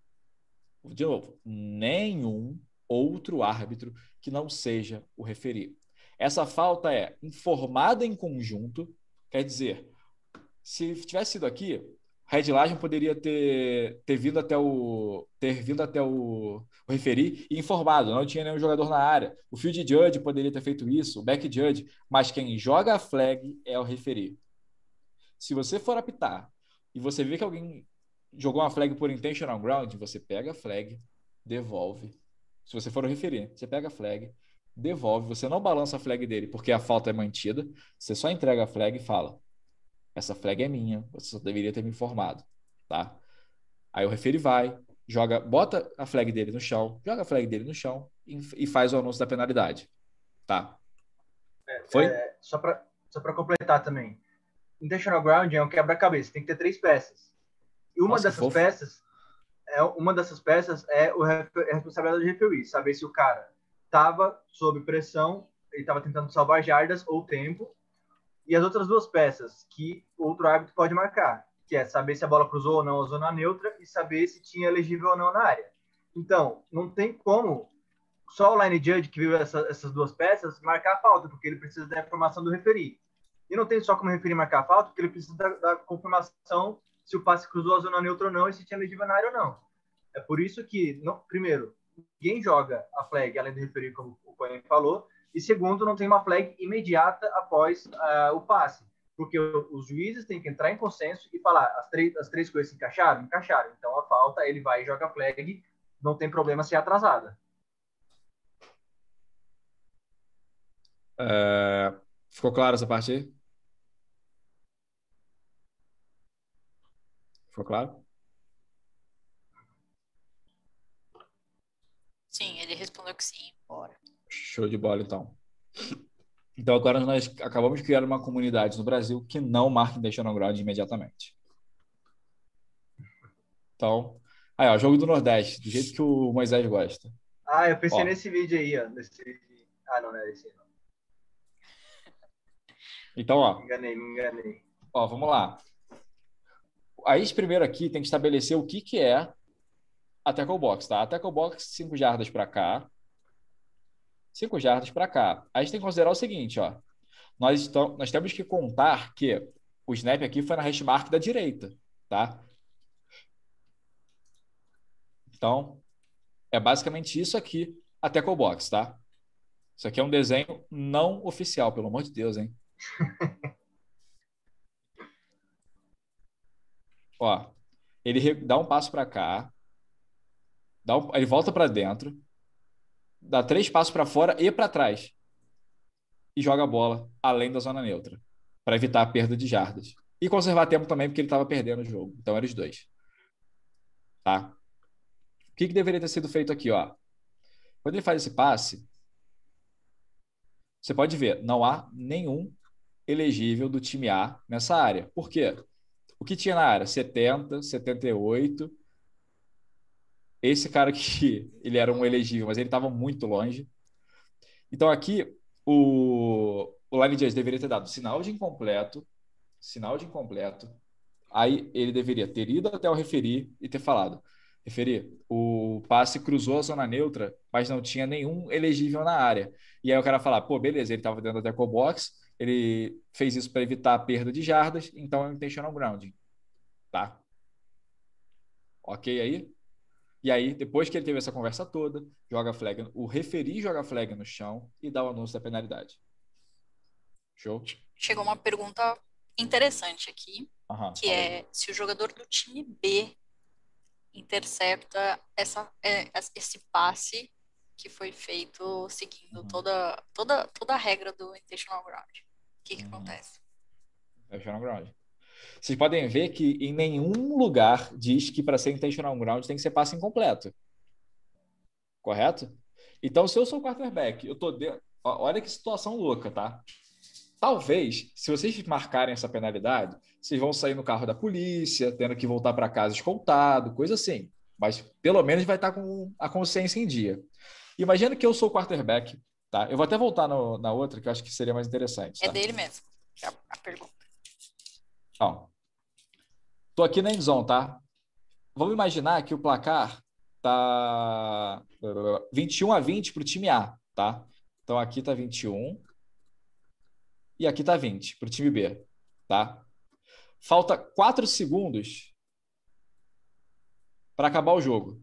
de novo, nenhum outro árbitro que não seja o referi. Essa falta é informada em conjunto, quer dizer, se tivesse sido aqui, Red Legend poderia ter, ter vindo até o ter vindo até o, o referir e informado, não tinha nenhum jogador na área. O field judge poderia ter feito isso, o back judge, mas quem joga a flag é o referir. Se você for apitar e você vê que alguém jogou uma flag por intentional ground, você pega a flag, devolve. Se você for o referir, você pega a flag, devolve, você não balança a flag dele porque a falta é mantida, você só entrega a flag e fala: essa flag é minha, você só deveria ter me informado, tá? Aí o refere vai, joga, bota a flag dele no chão, joga a flag dele no chão e, e faz o anúncio da penalidade, tá? É, Foi? É, só para só para completar também, intentional ground é um quebra-cabeça, tem que ter três peças. E uma Nossa, dessas peças é uma dessas peças é o é a responsabilidade do referee, saber se o cara estava sob pressão, ele estava tentando salvar jardas ou tempo e as outras duas peças que outro árbitro pode marcar, que é saber se a bola cruzou ou não a zona neutra e saber se tinha elegível ou não na área. Então, não tem como só o line judge que viu essa, essas duas peças marcar a falta, porque ele precisa da informação do referi. E não tem só como referir marcar a falta, porque ele precisa da, da confirmação se o passe cruzou a zona neutra ou não e se tinha legível na área ou não. É por isso que, no, primeiro, ninguém joga a flag além do referir, como o Cohen falou, e segundo, não tem uma flag imediata após uh, o passe, porque os juízes têm que entrar em consenso e falar as três, as três coisas se encaixaram? Encaixaram. Então a falta, ele vai e joga a flag, não tem problema ser atrasada. É, ficou claro essa parte aí? Ficou claro? Sim, Bora. Show de bola, então. Então, agora nós acabamos de criar uma comunidade no Brasil que não marca Intentional Ground imediatamente. Então, aí, ó, jogo do Nordeste, do jeito que o Moisés gosta. Ah, eu pensei ó. nesse vídeo aí, ó. Nesse... Ah, não, não é esse não. Então, ó. Me enganei, me enganei. Ó, vamos lá. Aí, primeiro aqui, tem que estabelecer o que, que é a tackle box, tá? A tackle box, 5 jardas para cá, 5 jardas para cá. A gente tem que considerar o seguinte, ó. Nós, estamos, nós temos que contar que o snap aqui foi na hash mark da direita, tá? Então, é basicamente isso aqui, a tackle box, tá? Isso aqui é um desenho não oficial, pelo amor de Deus, hein? Ó, ele dá um passo para cá, dá um, ele volta para dentro, dá três passos para fora e para trás e joga a bola além da zona neutra para evitar a perda de jardas e conservar tempo também porque ele estava perdendo o jogo. Então eram os dois, tá? O que, que deveria ter sido feito aqui, ó? Quando ele faz esse passe, você pode ver, não há nenhum elegível do time A nessa área. Por quê? O que tinha na área? 70, 78. Esse cara aqui, ele era um elegível, mas ele estava muito longe. Então aqui, o, o Line Judge deveria ter dado sinal de incompleto, sinal de incompleto. Aí ele deveria ter ido até o referir e ter falado: referir, o passe cruzou a zona neutra, mas não tinha nenhum elegível na área. E aí o cara falar: pô, beleza, ele estava dentro da tackle box, ele fez isso para evitar a perda de jardas, então é intentional grounding. Tá? Ok aí? E aí, depois que ele teve essa conversa toda, joga flag, o referi joga flag no chão e dá o anúncio da penalidade. Show? Chegou uma pergunta interessante aqui, que é se o jogador do time B intercepta essa, é, esse passe que foi feito seguindo uhum. toda, toda, toda a regra do intentional ground. O que, que uhum. acontece? Intentional ground. Vocês podem ver que em nenhum lugar diz que para ser intentional ground tem que ser passe incompleto. Correto? Então, se eu sou quarterback, eu tô dentro. Olha que situação louca, tá? Talvez, se vocês marcarem essa penalidade, vocês vão sair no carro da polícia, tendo que voltar para casa escoltado, coisa assim. Mas pelo menos vai estar com a consciência em dia. Imagina que eu sou quarterback, tá? Eu vou até voltar no, na outra, que eu acho que seria mais interessante. É tá? É dele mesmo, a, a pergunta. Então, tô aqui na endzone, tá? Vamos imaginar que o placar tá 21 a 20 para o time A, tá? Então aqui tá 21 e aqui tá 20 para o time B, tá? Falta 4 segundos para acabar o jogo,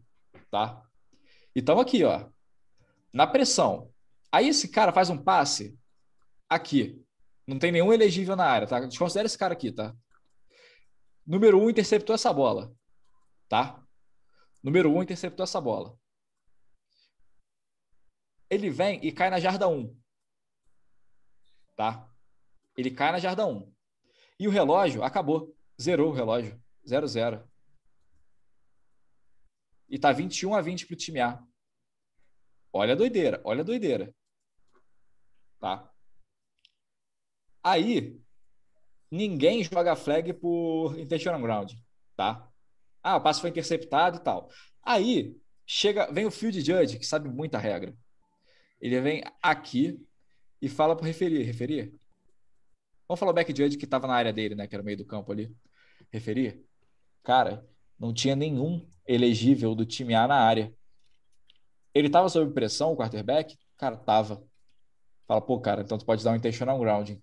tá? E estamos aqui, ó na pressão. Aí esse cara faz um passe aqui. Não tem nenhum elegível na área, tá? Desconsidera esse cara aqui, tá? Número um interceptou essa bola, tá? Número um interceptou essa bola. Ele vem e cai na jarda 1. Tá? Ele cai na jarda 1. E o relógio acabou. Zerou o relógio. 0 0. E tá 21 a 20 pro time A. Olha a doideira, olha a doideira. Tá? Aí, ninguém joga flag por intentional ground, tá? Ah, o passe foi interceptado e tal. Aí, chega, vem o field judge, que sabe muita regra. Ele vem aqui e fala pro referir, referir. Vamos falar o back judge que estava na área dele, né, que era meio do campo ali. Referir. Cara, não tinha nenhum elegível do time A na área. Ele estava sob pressão, o quarterback? Cara, tava. Fala, pô, cara, então tu pode dar um intentional grounding.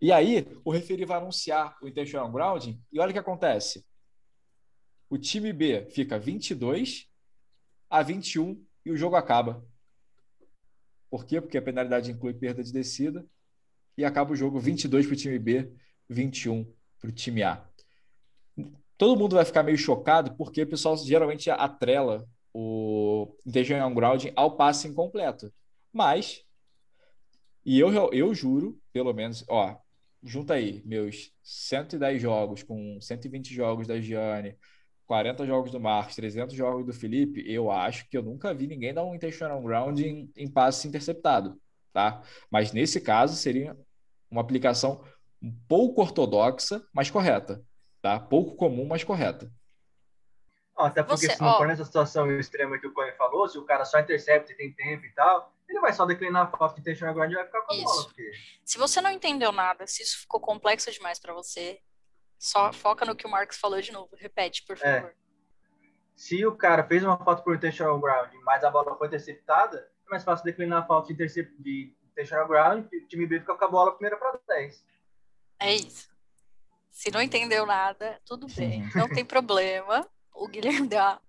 E aí, o referi vai anunciar o intentional grounding e olha o que acontece. O time B fica 22 a 21 e o jogo acaba. Por quê? Porque a penalidade inclui perda de descida e acaba o jogo 22 para o time B, 21 para o time A. Todo mundo vai ficar meio chocado porque o pessoal geralmente atrela o intentional grounding ao passe incompleto. Mas, e eu, eu juro, pelo menos, ó, junta aí meus 110 jogos com 120 jogos da Gianni, 40 jogos do Marcos, 300 jogos do Felipe, eu acho que eu nunca vi ninguém dar um intentional ground em, em passe interceptado, tá? Mas nesse caso seria uma aplicação um pouco ortodoxa, mas correta, tá? Pouco comum, mas correta. até porque Você, se não ó, for nessa situação extrema que o Cohen falou, se o cara só intercepta e tem tempo e tal, ele vai só declinar a falta de intentional ground e vai ficar com a isso. bola. Porque... Se você não entendeu nada, se isso ficou complexo demais para você, só foca no que o Marcos falou de novo. Repete, por é. favor. É. Se o cara fez uma falta por intentional ground, mas a bola foi interceptada, é mais fácil declinar a falta de, intercep de intentional ground e o time B fica com a bola primeira para 10. É isso. Se não entendeu nada, tudo bem. Não tem problema. O Guilherme deu uma...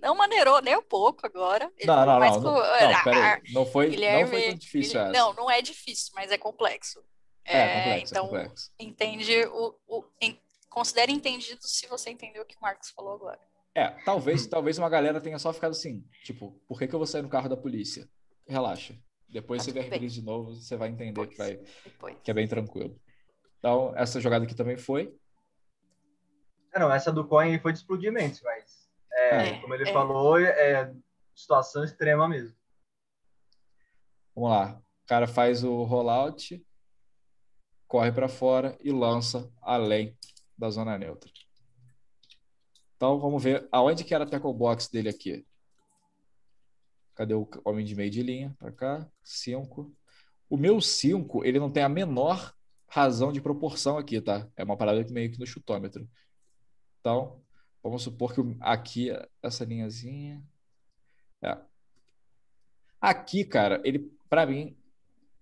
Não maneirou nem um pouco agora. Ele não, não, não, com... não, não, peraí. Não foi, Guilherme, não foi tão difícil Guilherme... Não, não é difícil, mas é complexo. É, é complexo, então, é complexo. entende o, o em, considere entendido se você entendeu o que o Marcos falou agora. É, talvez, talvez uma galera tenha só ficado assim, tipo, por que, que eu vou sair no carro da polícia? Relaxa. Depois tá você ver de novo, você vai entender que, vai, que é bem tranquilo. Então, essa jogada aqui também foi. É, não, essa do Coin foi de explodimento, mas é, é, como ele é. falou, é situação extrema mesmo. Vamos lá. O cara faz o rollout, corre para fora e lança além da zona neutra. Então vamos ver aonde que era a tackle box dele aqui. Cadê o homem de meio de linha? Para cá, 5. O meu 5, ele não tem a menor razão de proporção aqui, tá? É uma parada meio que no chutômetro. Então, vamos supor que aqui, essa linhazinha... É. Aqui, cara, ele, para mim,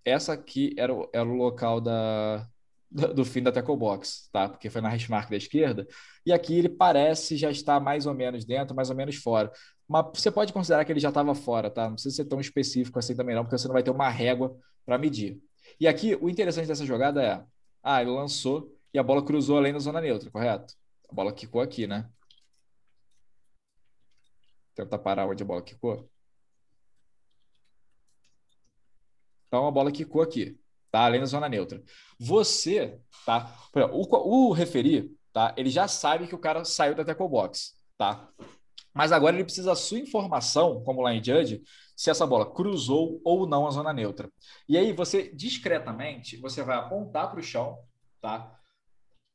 essa aqui era o, era o local da, do, fim da tackle box, tá? Porque foi na hash mark da esquerda. E aqui ele parece já estar mais ou menos dentro, mais ou menos fora. Mas você pode considerar que ele já estava fora, tá? Não precisa ser tão específico assim também não, porque você não vai ter uma régua para medir. E aqui o interessante dessa jogada é, ah, ele lançou e a bola cruzou além da zona neutra, correto? A bola quicou aqui, né? Tentar parar onde a bola quicou. Então a bola quicou aqui, tá? Além da zona neutra. Você, tá? O, o referir, tá? Ele já sabe que o cara saiu da tackle box, tá? Mas agora ele precisa da sua informação, como lá em Judge, se essa bola cruzou ou não a zona neutra. E aí você discretamente, você vai apontar para o chão, tá?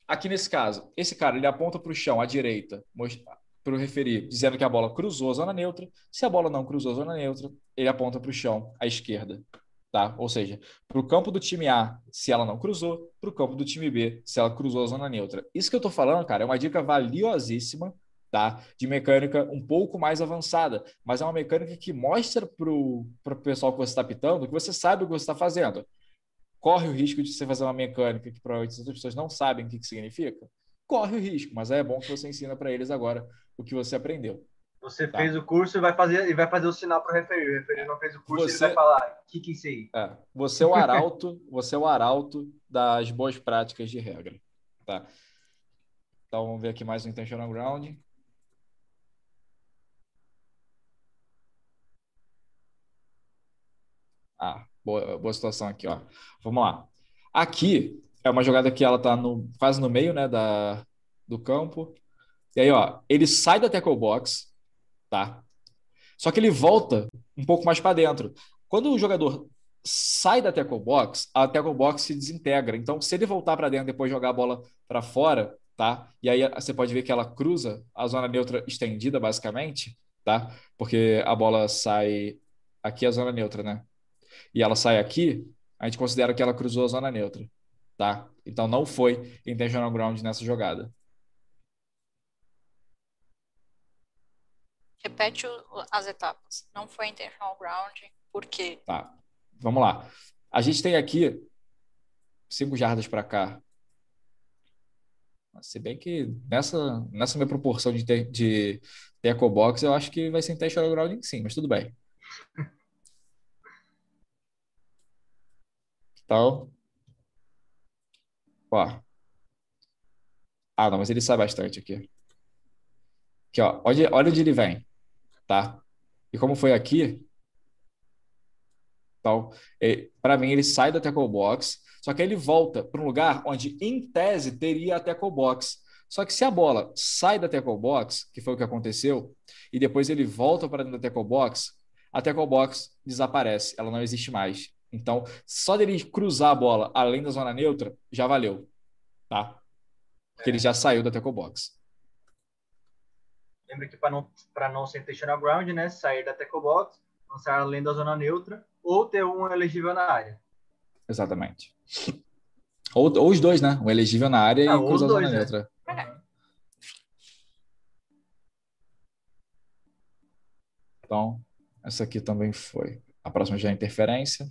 Aqui nesse caso, esse cara ele aponta para o chão à direita, para o referir, dizendo que a bola cruzou a zona neutra. Se a bola não cruzou a zona neutra, ele aponta para o chão à esquerda, Tá? Ou seja, para o campo do time A, se ela não cruzou, para o campo do time B, se ela cruzou a zona neutra. Isso que eu estou falando, cara, é uma dica valiosíssima tá? de mecânica um pouco mais avançada, mas é uma mecânica que mostra para o pessoal que você está pitando que você sabe o que você está fazendo. Corre o risco de você fazer uma mecânica que provavelmente as outras pessoas não sabem o que, que significa? Corre o risco, mas é bom que você ensina para eles agora o que você aprendeu. Você tá. fez o curso e vai fazer, e vai fazer o sinal para o referir. O referir não fez o curso você, ele vai falar, o que, que é isso aí? É, você é o arauto, você é o arauto das boas práticas de regra. Tá? Então vamos ver aqui mais um intentional ground. Ah, boa, boa situação aqui, ó. Vamos lá. Aqui é uma jogada que ela tá no, quase no meio, né, da, do campo. E aí, ó, ele sai da tackle box, tá? Só que ele volta um pouco mais para dentro. Quando o jogador sai da tackle box, a tackle box se desintegra. Então, se ele voltar para dentro depois jogar a bola para fora, tá? E aí você pode ver que ela cruza a zona neutra estendida, basicamente, tá? Porque a bola sai aqui é a zona neutra, né? E ela sai aqui, a gente considera que ela cruzou a zona neutra, tá? Então não foi intentional ground nessa jogada. Repete as etapas. Não foi intentional grounding, por quê? Tá, vamos lá. A gente tem aqui cinco jardas para cá. Se bem que nessa, nessa minha proporção de, te, de tackle box, eu acho que vai ser intentional grounding sim, mas tudo bem. Então, ó. Ah, não, mas ele sai bastante aqui. Aqui, ó. Olha, olha onde ele vem, tá? E como foi aqui, então, para mim, ele sai da tackle box, só que ele volta para um lugar onde, em tese, teria a tackle box. Só que se a bola sai da tackle box, que foi o que aconteceu, e depois ele volta para dentro da tackle box, a tackle box desaparece, ela não existe mais. Então, só dele cruzar a bola além da zona neutra, já valeu. Tá? Porque ele já saiu da tackle box. Lembra que para não, não ser intentional ground, né? Sair da tackle box, lançar além da zona neutra, ou ter um elegível na área. Exatamente. Ou, ou os dois, né? Um elegível na área ah, e cruzar a zona né? neutra. Então, essa aqui também foi. A próxima já é interferência.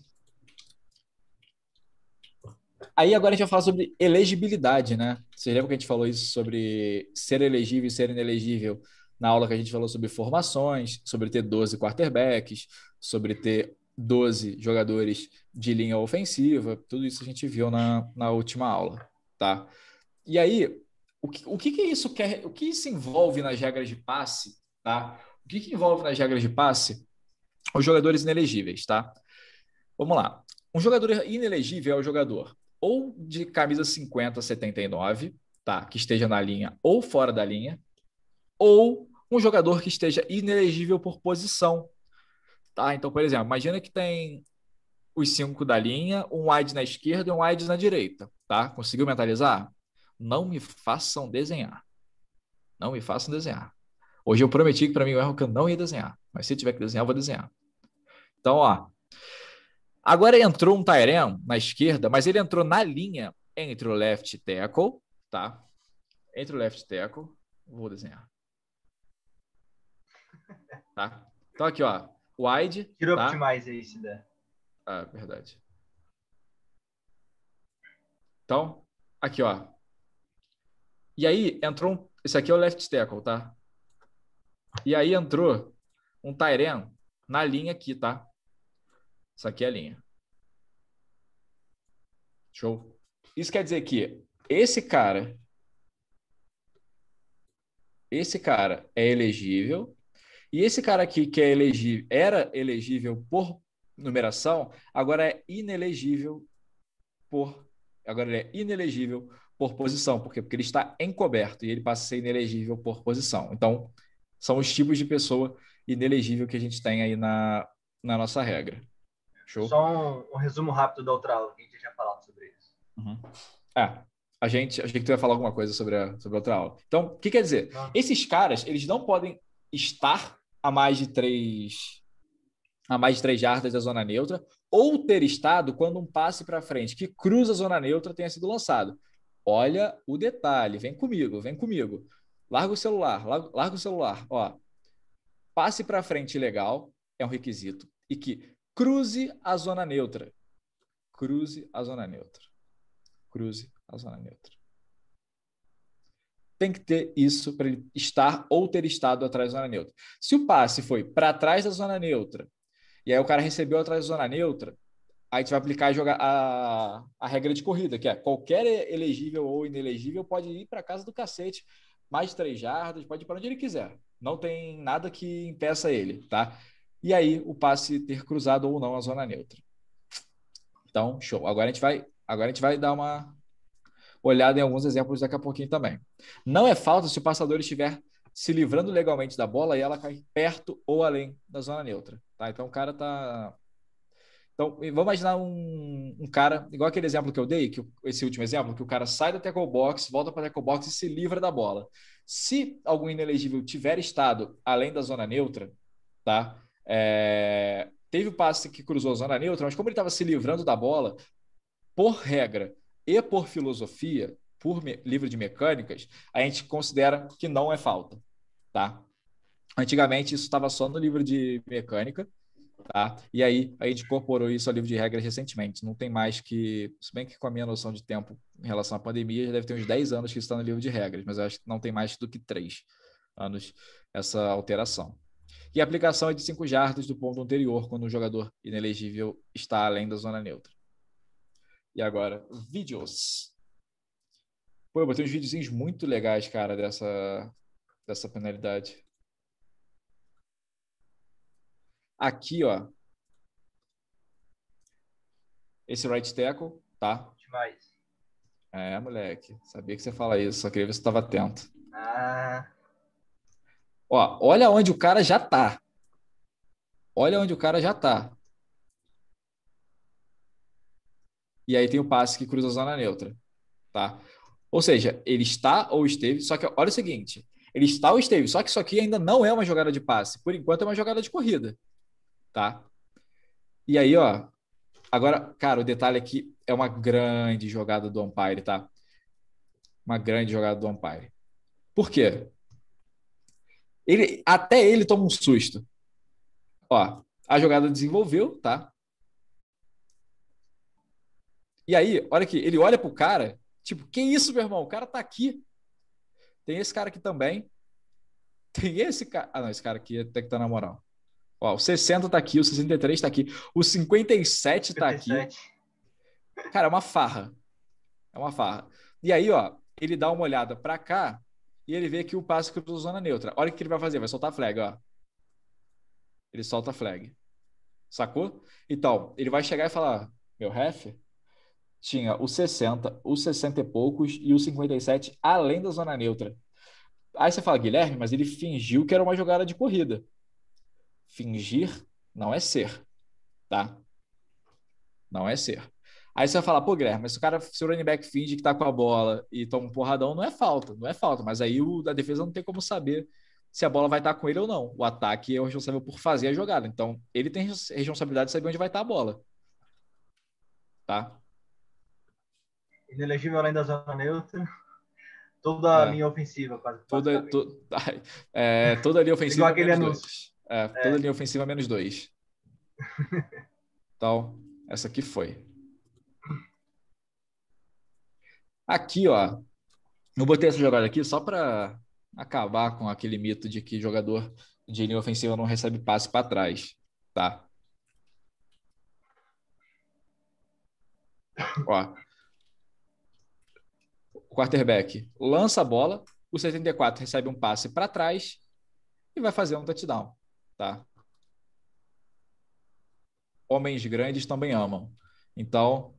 Aí agora a gente vai falar sobre elegibilidade, né? Você lembra que a gente falou isso sobre ser elegível e ser inelegível na aula que a gente falou sobre formações, sobre ter 12 quarterbacks, sobre ter 12 jogadores de linha ofensiva, tudo isso a gente viu na, na última aula, tá? E aí, o que, o que, que isso quer, o que isso envolve nas regras de passe, tá? O que, que envolve nas regras de passe? Os jogadores inelegíveis, tá? Vamos lá. Um jogador inelegível é o jogador ou de camisa 50 79, tá? Que esteja na linha ou fora da linha, ou um jogador que esteja inelegível por posição. Tá? Então, por exemplo, imagina que tem os cinco da linha, um wide na esquerda e um wide na direita, tá? Conseguiu mentalizar? Não me façam desenhar. Não me façam desenhar. Hoje eu prometi que para mim o erro que eu não ia desenhar, mas se tiver que desenhar, eu vou desenhar. Então, ó, Agora entrou um Tyrell na esquerda, mas ele entrou na linha entre o left tackle, tá? Entre o left tackle, vou desenhar. Tá? Então aqui, ó, wide. Tira tá? optimize aí, se der. Ah, verdade. Então, aqui, ó. E aí entrou um... Esse aqui é o left tackle, tá? E aí entrou um Tyren na linha aqui, tá? Isso aqui é a linha. Show. Isso quer dizer que esse cara, esse cara é elegível e esse cara aqui que é elegível, era elegível por numeração, agora é inelegível por agora ele é inelegível por posição, por quê? Porque ele está encoberto e ele passa a ser inelegível por posição. Então, são os tipos de pessoa inelegível que a gente tem aí na, na nossa regra. Show. Só um, um, resumo rápido da outra aula, que a gente já tinha falado sobre isso. Uhum. É, a gente, que tu ia falar alguma coisa sobre a, sobre a outra aula. Então, o que quer dizer? Não. Esses caras, eles não podem estar a mais de três a mais de três jardas da zona neutra ou ter estado quando um passe para frente que cruza a zona neutra tenha sido lançado. Olha o detalhe, vem comigo, vem comigo. Larga o celular, larga, larga o celular. Ó, passe para frente legal é um requisito e que Cruze a zona neutra. Cruze a zona neutra. Cruze a zona neutra. Tem que ter isso para ele estar ou ter estado atrás da zona neutra. Se o passe foi para trás da zona neutra e aí o cara recebeu atrás da zona neutra, aí a gente vai aplicar a, a, a regra de corrida, que é qualquer elegível ou inelegível pode ir para casa do cacete, mais de três jardas, pode ir para onde ele quiser. Não tem nada que impeça ele, tá? E aí o passe ter cruzado ou não a zona neutra. Então, show. Agora a gente vai, agora a gente vai dar uma olhada em alguns exemplos daqui a pouquinho também. Não é falta se o passador estiver se livrando legalmente da bola e ela cai perto ou além da zona neutra, tá? Então o cara tá então, vamos imaginar um, um, cara, igual aquele exemplo que eu dei, que esse último exemplo, que o cara sai da tackle box, volta para a tackle box e se livra da bola. Se algum inelegível tiver estado além da zona neutra, tá? É, teve o passe que cruzou a zona neutra, mas como ele estava se livrando da bola, por regra e por filosofia, por livro de mecânicas, a gente considera que não é falta, tá? Antigamente isso estava só no livro de mecânica, tá? E aí a gente incorporou isso ao livro de regras recentemente. Não tem mais que, se bem que com a minha noção de tempo em relação à pandemia, já deve ter uns 10 anos que isso está no livro de regras, mas acho que não tem mais do que 3 anos essa alteração. E a aplicação é de 5 jardas do ponto anterior quando o jogador inelegível está além da zona neutra. E agora, vídeos. Pô, eu botei uns videozinhos muito legais, cara, dessa, dessa penalidade. Aqui, ó. Esse right tackle, tá? Demais. É, moleque. Sabia que você fala isso, só queria ver se estava atento. Ah, Ó, olha onde o cara já tá. Olha onde o cara já tá. E aí tem o passe que cruza a zona neutra, tá? Ou seja, ele está ou esteve, só que olha o seguinte, ele está ou esteve, só que isso aqui ainda não é uma jogada de passe, por enquanto é uma jogada de corrida, tá? E aí, ó, agora, cara, o detalhe aqui é uma grande jogada do umpire, tá? Uma grande jogada do umpire. Por quê? Ele, até ele toma um susto. Ó, a jogada desenvolveu, tá? E aí, olha aqui, ele olha pro cara, tipo, que isso, meu irmão? O cara tá aqui. Tem esse cara aqui também. Tem esse cara. Ah, não, esse cara aqui até que tá na moral. Ó, o 60 tá aqui, o 63 tá aqui, o 57 tá aqui. 57. Cara, é uma farra. É uma farra. E aí, ó, ele dá uma olhada pra cá e ele vê que o passe cruzou zona neutra. Olha o que ele vai fazer, vai soltar a flag, ó. Ele solta a flag. Sacou? Então, ele vai chegar e falar: meu ref tinha o 60, o 60 e poucos e o 57 além da zona neutra. Aí você fala, Guilherme, mas ele fingiu que era uma jogada de corrida. Fingir não é ser, tá? Não é ser. Aí você vai falar, pô, Guilherme, mas se o cara, se o running back finge que tá com a bola e toma um porradão, não é falta, não é falta. Mas aí o da defesa não tem como saber se a bola vai estar com ele ou não. O ataque é o responsável por fazer a jogada. Então, ele tem res- responsabilidade de saber onde vai estar a bola. Tá? Inelegível além da zona neutra. Toda a É. linha ofensiva, quase. Toda, to, ai, é, toda linha ofensiva Igual aquele menos anúncio. dois. É, toda linha ofensiva menos dois. Então, essa aqui foi. Aqui, ó. Eu botei essa jogada aqui só para acabar com aquele mito de que jogador de linha ofensiva não recebe passe para trás, tá? Ó. O quarterback lança a bola, o 74 recebe um passe para trás e vai fazer um touchdown, tá? Homens grandes também amam. Então,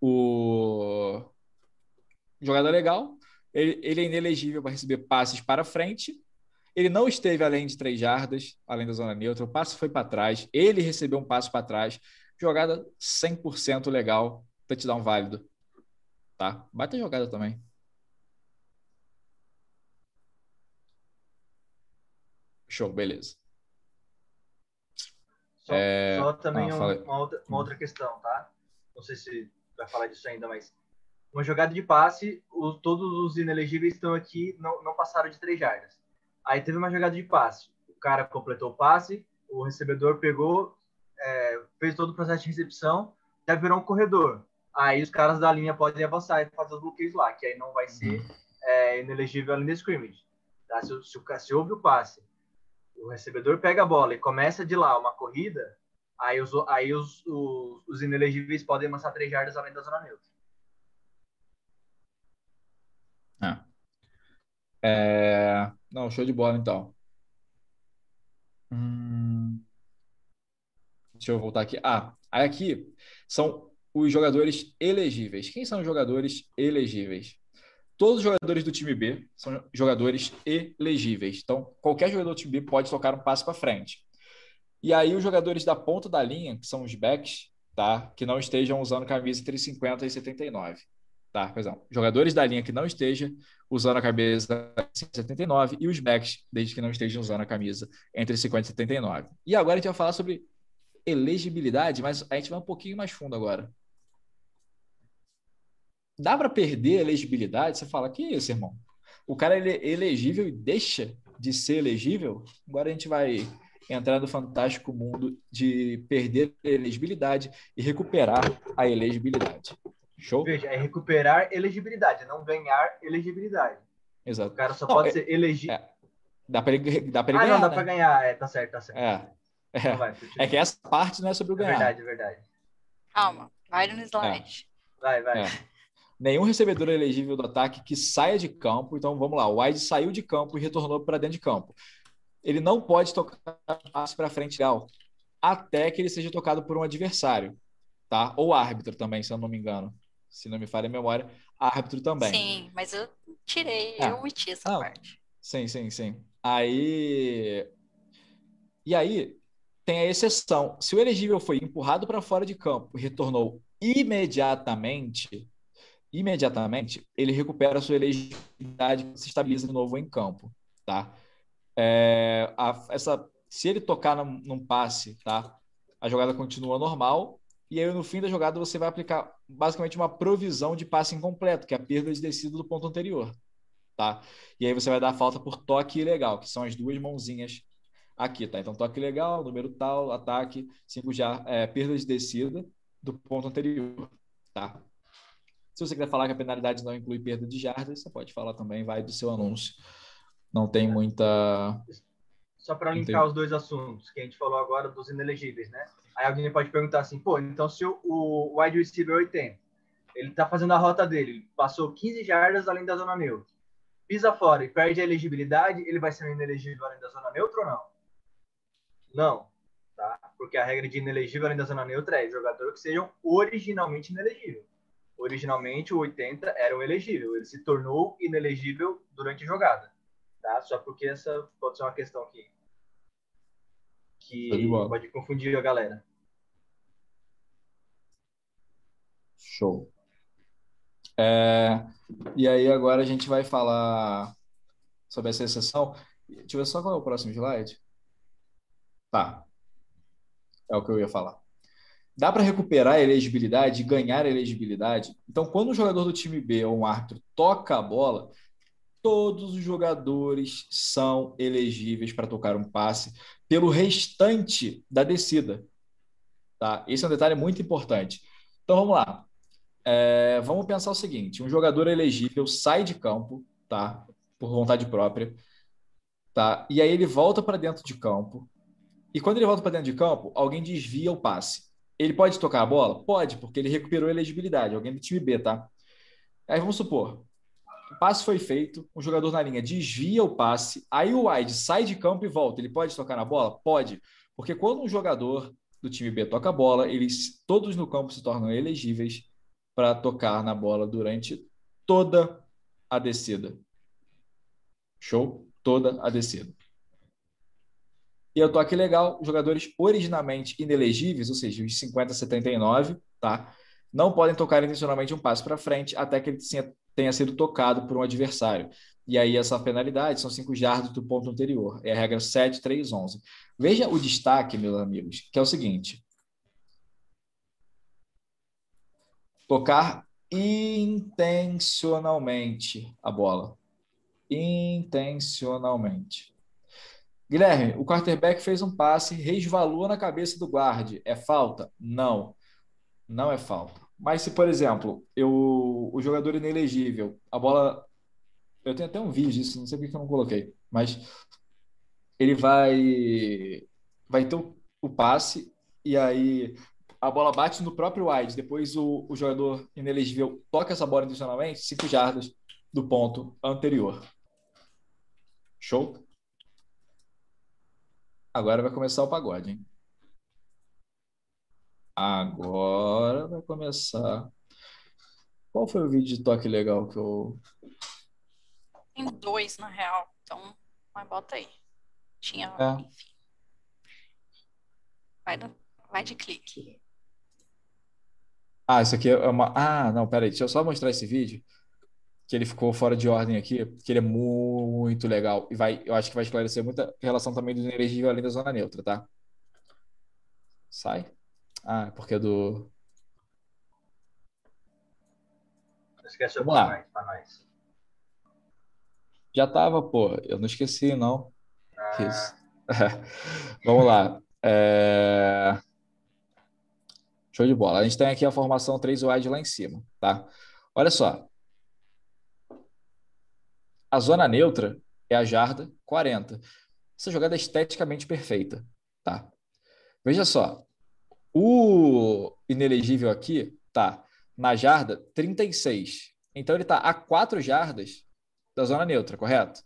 o jogada legal, ele, ele é inelegível para receber passes para frente. Ele não esteve além de três jardas, além da zona neutra. O passe foi para trás. Ele recebeu um passo para trás. Jogada 100% legal. Touchdown válido. Tá? Bate a jogada também. Show, beleza. Só, É, só também ah, um- uma, outra, uma outra questão, tá? Não sei se vai falar disso ainda, mas uma jogada de passe, o- todos os inelegíveis estão aqui, não, não passaram de três jardas. Aí teve uma jogada de passe, o cara completou o passe, o recebedor pegou, é, fez todo o processo de recepção, já virou um corredor. Aí os caras da linha podem avançar e fazer os bloqueios lá, que aí não vai ser é, inelegível além da scrimmage. Tá? Se, se, se houve o passe, o recebedor pega a bola e começa de lá uma corrida, aí os, aí os, os, os inelegíveis podem avançar três jardas além da zona neutra. Ah. É, Não, show de bola então. Hum, Deixa eu voltar aqui. Ah, aí aqui são os jogadores elegíveis. Quem são os jogadores elegíveis? Todos os jogadores do time B são jogadores elegíveis. Então, qualquer jogador do time B pode tocar um passe para frente. E aí, os jogadores da ponta da linha, que são os backs, tá? Que não estejam usando camisa entre 50 e 79. Tá, perdão. Jogadores da linha que não esteja usando a camisa 79 e os backs, desde que não estejam usando a camisa entre 50 e 79. E agora a gente vai falar sobre elegibilidade, mas a gente vai um pouquinho mais fundo agora. Dá para perder a elegibilidade? Você fala, que isso, irmão? O cara ele é elegível e deixa de ser elegível, agora a gente vai entrar no fantástico mundo de perder a elegibilidade e recuperar a elegibilidade. Show? Veja, é recuperar elegibilidade, não ganhar elegibilidade. Exato. O cara só não, pode é, ser elegível. É, dá para dá pra ele ah, ganhar. não, dá né? para ganhar. É, tá certo, tá certo. É. É. Então vai, é que essa parte não é sobre o ganhar. É verdade, é verdade. Calma, vai no slide. É. Vai, vai. É. Nenhum recebedor elegível do ataque que saia de campo. Então vamos lá. O wide saiu de campo e retornou para dentro de campo. Ele não pode tocar passe para frente legal até que ele seja tocado por um adversário, tá? Ou árbitro também, se eu não me engano. Se não me falha a memória, árbitro também. Sim, mas eu tirei, é. eu omiti essa ah, parte. Sim, sim, sim. Aí. E aí, tem a exceção. Se o elegível foi empurrado para fora de campo e retornou imediatamente, imediatamente, ele recupera a sua elegibilidade e se estabiliza de novo em campo, tá? É, a, essa, se ele tocar num, num passe, tá? A jogada continua normal e aí no fim da jogada você vai aplicar basicamente uma provisão de passe incompleto, que é a perda de descida do ponto anterior, tá? E aí você vai dar a falta por toque ilegal, que são as duas mãozinhas aqui, tá? Então toque ilegal, número tal, ataque, cinco já é, perda de descida do ponto anterior, tá? Se você quiser falar que a penalidade não inclui perda de jardas, você pode falar também, vai do seu anúncio. Não tem muita. Só para linkar os dois assuntos que a gente falou agora dos inelegíveis, né? Aí alguém pode perguntar assim, pô, então se o, o wide receiver 80, ele tá fazendo a rota dele, passou 15 jardas além da zona neutra, pisa fora e perde a elegibilidade, ele vai ser inelegível além da zona neutra ou não? Não, tá? Porque a regra de inelegível além da zona neutra é jogador que sejam originalmente inelegível. Originalmente o 80 era o elegível, ele se tornou inelegível durante a jogada, tá? Só porque essa pode ser uma questão que que pode confundir a galera. Show. É, e aí agora a gente vai falar sobre essa exceção. Deixa eu ver só qual é o próximo slide. Tá. É o que eu ia falar. Dá para recuperar a elegibilidade ganhar a elegibilidade. Então, quando um jogador do time B ou um árbitro toca a bola, todos os jogadores são elegíveis para tocar um passe pelo restante da descida. Tá? Esse é um detalhe muito importante. Então, vamos lá. É, vamos pensar o seguinte: um jogador elegível sai de campo, tá? Por vontade própria, tá? E aí ele volta para dentro de campo e quando ele volta para dentro de campo, alguém desvia o passe. Ele pode tocar a bola? Pode, porque ele recuperou a elegibilidade. Alguém do time B, tá? Aí vamos supor, o passe foi feito, o jogador na linha desvia o passe, aí o wide sai de campo e volta. Ele pode tocar na bola? Pode, porque quando um jogador do time B toca a bola, eles todos no campo se tornam elegíveis para tocar na bola durante toda a descida. Show? Toda a descida. E o toque legal, jogadores originalmente inelegíveis, ou seja, os 50 79, tá? Não podem tocar intencionalmente um passo para frente até que ele tenha sido tocado por um adversário. E aí essa penalidade são 5 jardas do ponto anterior. É a regra 7.3.11. Veja o destaque, meus amigos, que é o seguinte. Tocar intencionalmente a bola. Intencionalmente. Guilherme, o quarterback fez um passe, resvalou na cabeça do guarde. É falta? Não. Não é falta. Mas se, por exemplo, eu, o jogador inelegível, a bola. Eu tenho até um vídeo disso, não sei porque eu não coloquei. Mas ele vai. Vai ter o, passe, e aí a bola bate no próprio wide. Depois o, o jogador inelegível toca essa bola intencionalmente, 5 jardas do ponto anterior. Show? Agora vai começar o pagode, hein? Agora vai começar. Qual foi o vídeo de toque legal que eu. Tem dois, na real. Então, mas bota aí. Tinha, é. enfim. Vai, vai de clique. Ah, isso aqui é uma. Ah, não, peraí. Deixa eu só mostrar esse vídeo. Que ele ficou fora de ordem aqui, que ele é muito legal. E vai, eu acho que vai esclarecer muita relação também do inelegível além da zona neutra, tá? Sai. Ah, porque é do. Esquece o para nós. Já tava, pô. Eu não esqueci, não. Isso. Vamos lá. É... Show de bola. A gente tem aqui a formação 3 wide lá em cima, tá? Olha só. A zona neutra é a jarda 40. Essa jogada é esteticamente perfeita, tá? Veja só. O inelegível aqui tá na jarda 36. Então ele tá a 4 jardas da zona neutra, correto?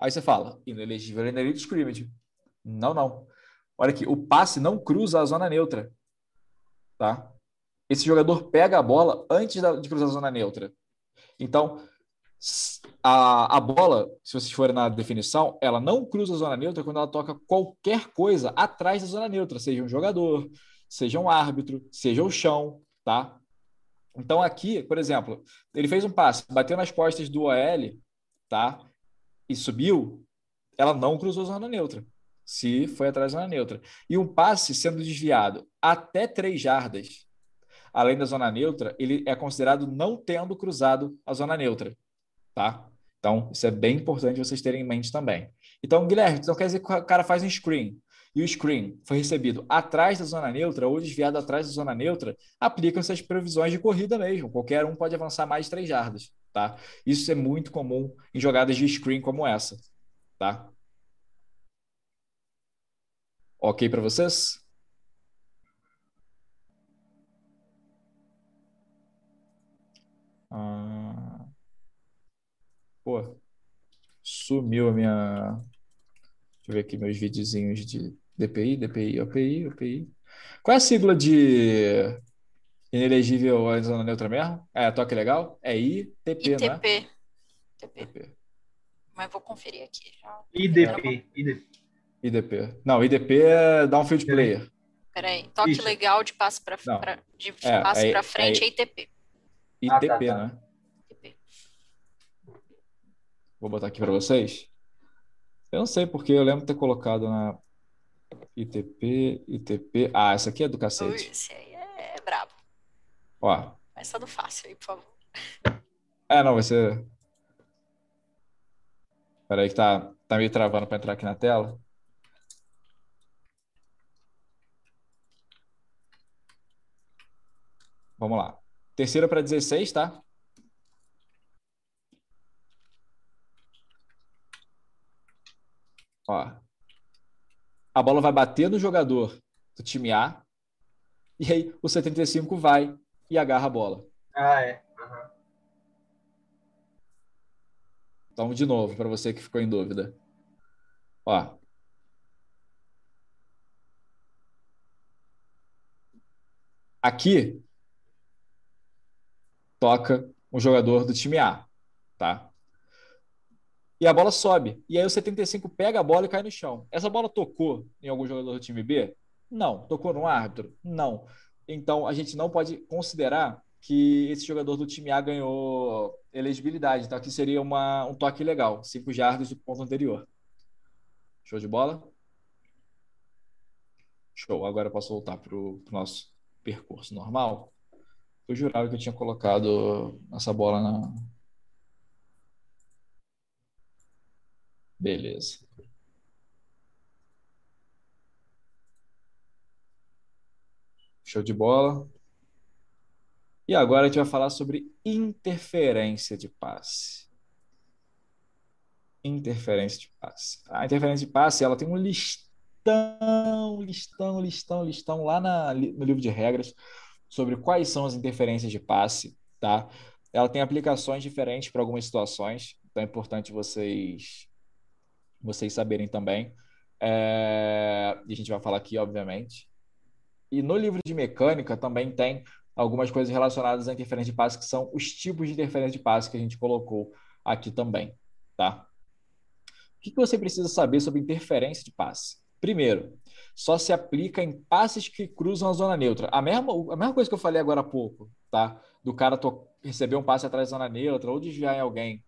Aí você fala, inelegível na elite scrimmage. Não, não. Olha aqui, o passe não cruza a zona neutra. Tá? Esse jogador pega a bola antes de cruzar a zona neutra. Então, a, a bola, se vocês forem na definição, ela não cruza a zona neutra quando ela toca qualquer coisa atrás da zona neutra, seja um jogador, seja um árbitro, seja o chão, tá? Então aqui, por exemplo, ele fez um passe, bateu nas costas do OL, tá? e subiu, ela não cruzou zona neutra, se foi atrás da zona neutra. E um passe sendo desviado até três jardas, além da zona neutra, ele é considerado não tendo cruzado a zona neutra, tá? Então, isso é bem importante vocês terem em mente também. Então, Guilherme, então quer dizer que o cara faz um screen e o screen foi recebido atrás da zona neutra ou desviado atrás da zona neutra, aplicam-se as previsões de corrida mesmo. Qualquer um pode avançar mais de três jardas. Tá? Isso é muito comum em jogadas de screen como essa. Tá? Ok para vocês? Ah... Pô, sumiu a minha. Deixa eu ver aqui meus videozinhos de DPI, DPI, OPI, OPI. Qual é a sigla de Inelegível a zona neutra mesmo? É, toque legal? É ITP, ITP. não é? ITP. Mas vou conferir aqui. Já. IDP. IDP. IDP. Não, IDP é downfield player. Peraí, toque Ixi. legal de passo para de é, passo é, para frente é, é ITP. ITP, ah, tá, tá. né? ITP. Vou botar aqui para vocês. Eu não sei porque eu lembro de ter colocado na ITP, ITP. Ah, essa aqui é do cacete. Esse aí é brabo. Ó. Começa do fácil aí, por favor. É, não, vai ser. Peraí que tá, tá meio travando para entrar aqui na tela. Vamos lá. Terceira para 16, tá? Ó. A bola vai bater no jogador do time A. E aí o 75 vai e agarra a bola. Ah, é. Uhum. Então, de novo, para você que ficou em dúvida. Ó. Aqui toca um jogador do time A, tá? E a bola sobe. E aí o 75 pega a bola e cai no chão. Essa bola tocou em algum jogador do time B? Não. Tocou no árbitro? Não. Então, a gente não pode considerar que esse jogador do time A ganhou elegibilidade. Então, aqui seria uma, um toque legal, cinco jardas do ponto anterior. Show de bola? Show. Agora eu posso voltar para o nosso percurso normal. Eu jurava que eu tinha colocado essa bola na. Beleza. Show de bola. E agora a gente vai falar sobre interferência de passe. Interferência de passe. A interferência de passe ela tem um listão, listão, listão, listão lá na, no livro de regras sobre quais são as interferências de passe, tá? Ela tem aplicações diferentes para algumas situações, então é importante vocês vocês saberem também. É... E a gente vai falar aqui, obviamente. E no livro de mecânica também tem algumas coisas relacionadas à interferência de passe, que são os tipos de interferência de passe que a gente colocou aqui também, tá? O que você precisa saber sobre interferência de passe? Primeiro, só se aplica em passes que cruzam a zona neutra. A mesma, a mesma coisa que eu falei agora há pouco, tá? Do cara receber um passe atrás da zona neutra ou desviar em alguém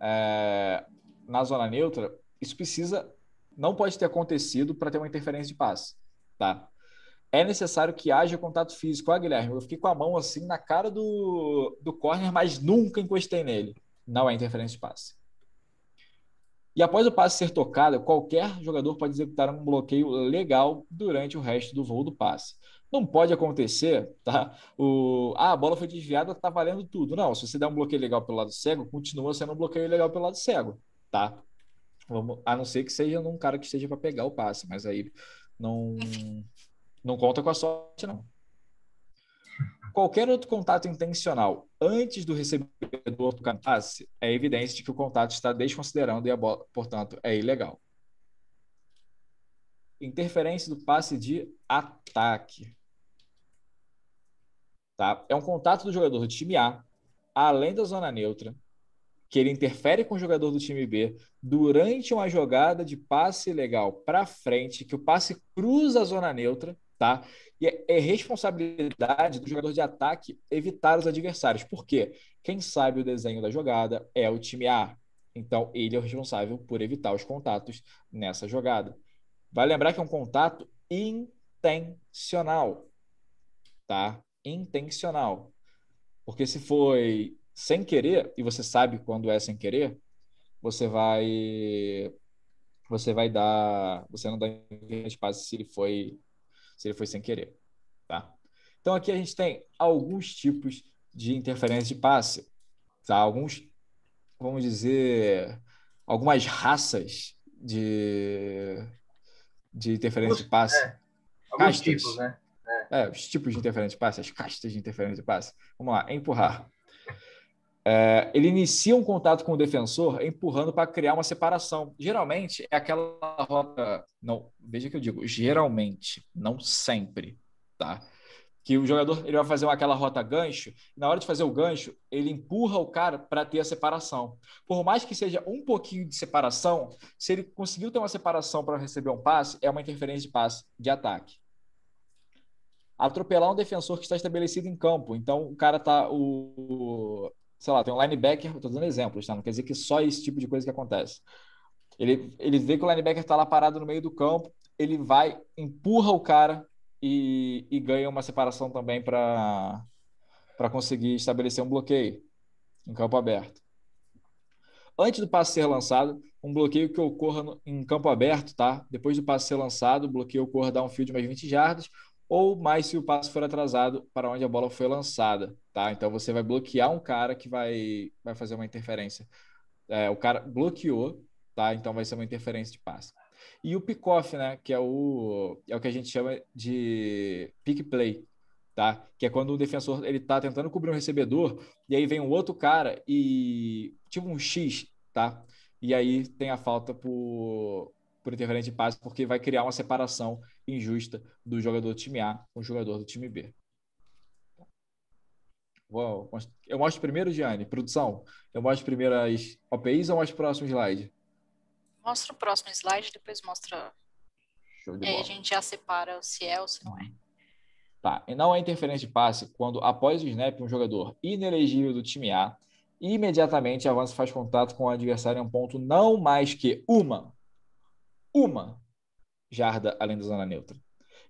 é, na zona neutra, isso precisa, não pode ter acontecido para ter uma interferência de passe, tá? é necessário que haja contato físico. Ah, Guilherme, eu fiquei com a mão assim na cara do, do corner, mas nunca encostei nele. Não é interferência de passe. E após o passe ser tocado, qualquer jogador pode executar um bloqueio legal durante o resto do voo do passe. Não pode acontecer, tá? O, ah, a bola foi desviada, tá valendo tudo. Não, se você der um bloqueio legal pelo lado cego, continua sendo um bloqueio legal pelo lado cego, tá? Vamos, a não ser que seja num cara que esteja para pegar o passe, mas aí não, não conta com a sorte, não. Qualquer outro contato intencional antes do recebedor do passe é evidência de que o contato está desconsiderando e a bola, portanto, é ilegal. Interferência do passe de ataque. Tá? É um contato do jogador do time A, além da zona neutra, que ele interfere com o jogador do time B durante uma jogada de passe legal para frente, que o passe cruza a zona neutra tá? E é, é responsabilidade do jogador de ataque evitar os adversários. Por quê? Quem sabe o desenho da jogada é o time A. Então, ele é o responsável por evitar os contatos nessa jogada. Vai lembrar que é um contato intencional, tá? Intencional. Porque se foi sem querer, e você sabe quando é sem querer, você vai você vai dar, você não dá espaço se ele foi se ele foi sem querer. Tá? Então aqui a gente tem alguns tipos de interferência de passe, tá? Alguns, vamos dizer, algumas raças de, de interferência de passe. É, alguns tipos, né? É. é. os tipos de interferência de passe, as castas de interferência de passe. Vamos lá, empurrar. É, ele inicia um contato com o defensor empurrando para criar uma separação. Geralmente é aquela rota. Não, veja que eu digo, geralmente, não sempre, tá? Que o jogador ele vai fazer aquela rota gancho, na hora de fazer o gancho, ele empurra o cara para ter a separação. Por mais que seja um pouquinho de separação, se ele conseguiu ter uma separação para receber um passe, é uma interferência de passe de ataque atropelar um defensor que está estabelecido em campo. Então, o cara tá. O, sei lá, tem um linebacker, estou dando exemplos, tá? Não quer dizer que só esse tipo de coisa que acontece. Ele, ele vê que o linebacker está lá parado no meio do campo, ele vai, empurra o cara e, e ganha uma separação também para conseguir estabelecer um bloqueio em campo aberto. Antes do passe ser lançado, um bloqueio que ocorra no, em campo aberto, tá? Depois do passe ser lançado, o bloqueio ocorra downfield de mais 20 jardas ou mais se o passe for atrasado para onde a bola foi lançada, tá? Então você vai bloquear um cara que vai, vai fazer uma interferência. É, o cara bloqueou, tá? Então vai ser uma interferência de passe. E o pick-off, né? Que é o, é o que a gente chama de pick play, tá? Que é quando o defensor ele tá tentando cobrir um recebedor e aí vem um outro cara e tipo um X, tá? E aí tem a falta por por interferência de passe, porque vai criar uma separação injusta do jogador do time A com o jogador do time B. Uou, eu mostro primeiro, Gianni, produção. Eu mostro primeiro as OPIs ou mostro o próximo slide? Mostra o próximo slide, depois mostra. Show de e aí a gente já separa se é ou se não é. Tá, e não é interferência de passe quando, após o snap, um jogador inelegível do time A imediatamente avança e faz contato com o adversário em um ponto não mais que uma uma jarda além da zona neutra.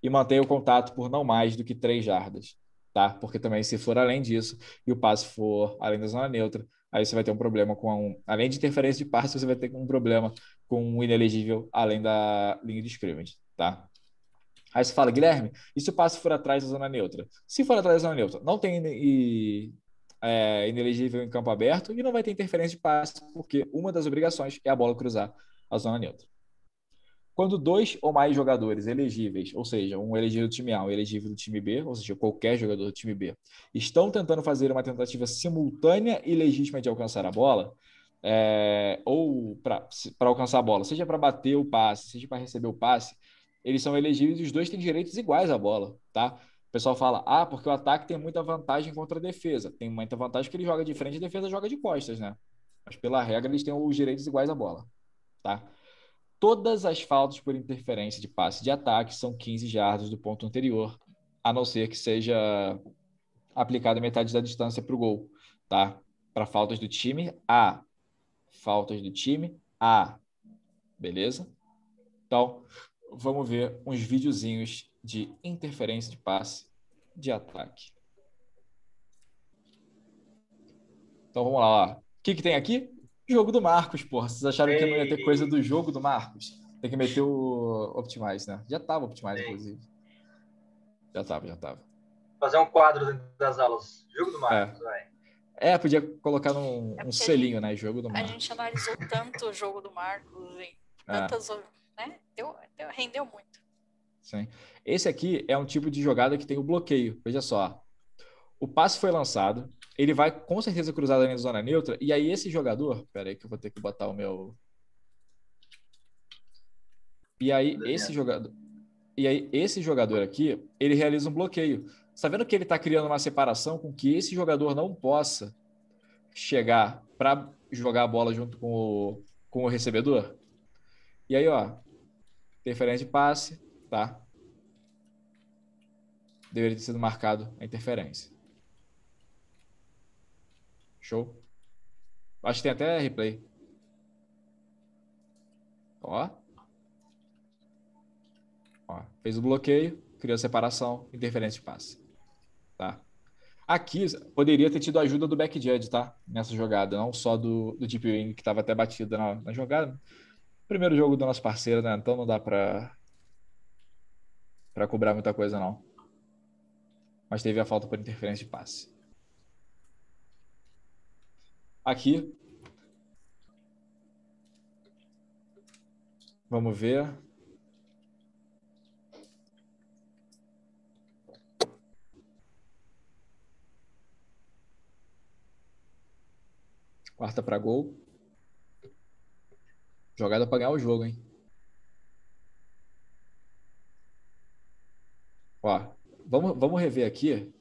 E mantenha o contato por não mais do que três jardas, tá? Porque também, se for além disso e o passe for além da zona neutra, aí você vai ter um problema com um, além de interferência de passe, você vai ter um problema com um inelegível além da linha de scrimmage, tá? Aí você fala, Guilherme, e se o passe for atrás da zona neutra? Se for atrás da zona neutra, não tem e, é, inelegível em campo aberto e não vai ter interferência de passe, porque uma das obrigações é a bola cruzar a zona neutra. Quando dois ou mais jogadores elegíveis, ou seja, um elegível do time A, um elegível do time B, ou seja, qualquer jogador do time B, estão tentando fazer uma tentativa simultânea e legítima de alcançar a bola, é, ou para alcançar a bola, seja para bater o passe, seja para receber o passe, eles são elegíveis e os dois têm direitos iguais à bola, tá? O pessoal fala, ah, porque o ataque tem muita vantagem contra a defesa. Tem muita vantagem que ele joga de frente e a defesa joga de costas, né? Mas pela regra eles têm os direitos iguais à bola, tá? Todas as faltas por interferência de passe de ataque são 15 jardas do ponto anterior, a não ser que seja aplicada metade da distância para o gol, tá? Para faltas do time A. Faltas do time A. Beleza? Então, vamos ver uns videozinhos de interferência de passe de ataque. Então, vamos lá. O que, que tem aqui? Jogo do Marcos, porra. Vocês acharam que não ia ter coisa do jogo do Marcos? Tem que meter o Optimize, né? Já tava Optimize, Ei. inclusive. Já tava, já tava. Fazer um quadro dentro das aulas. Jogo do Marcos, é. vai. É, podia colocar num, é um selinho, né? Jogo do Marcos. A gente analisou tanto o jogo do Marcos, e é. tantas, é. né? Deu, deu, rendeu muito. Sim. Esse aqui é um tipo de jogada que tem o bloqueio. Veja só. O passe foi lançado, ele vai com certeza cruzar na zona neutra, e aí esse jogador. Pera aí que eu vou ter que botar o meu. E aí, esse jogador. E aí, esse jogador aqui, ele realiza um bloqueio. Está vendo que ele está criando uma separação com que esse jogador não possa chegar para jogar a bola junto com o, com o recebedor? E aí, ó, interferência de passe, tá? Deveria ter sido marcado a interferência. Show? Acho que tem até replay. Ó. Ó. Fez o bloqueio, criou a separação, interferência de passe. Tá? Aqui poderia ter tido ajuda do back judge, tá? Nessa jogada, não só do, do Deep Wing, que estava até batido na, na jogada. Primeiro jogo do nosso parceiro, né? Então não dá para para cobrar muita coisa, não. Mas teve a falta por interferência de passe. Aqui. Vamos ver. Quarta para gol. Jogada para ganhar o jogo, hein? Ó, vamos, vamos rever aqui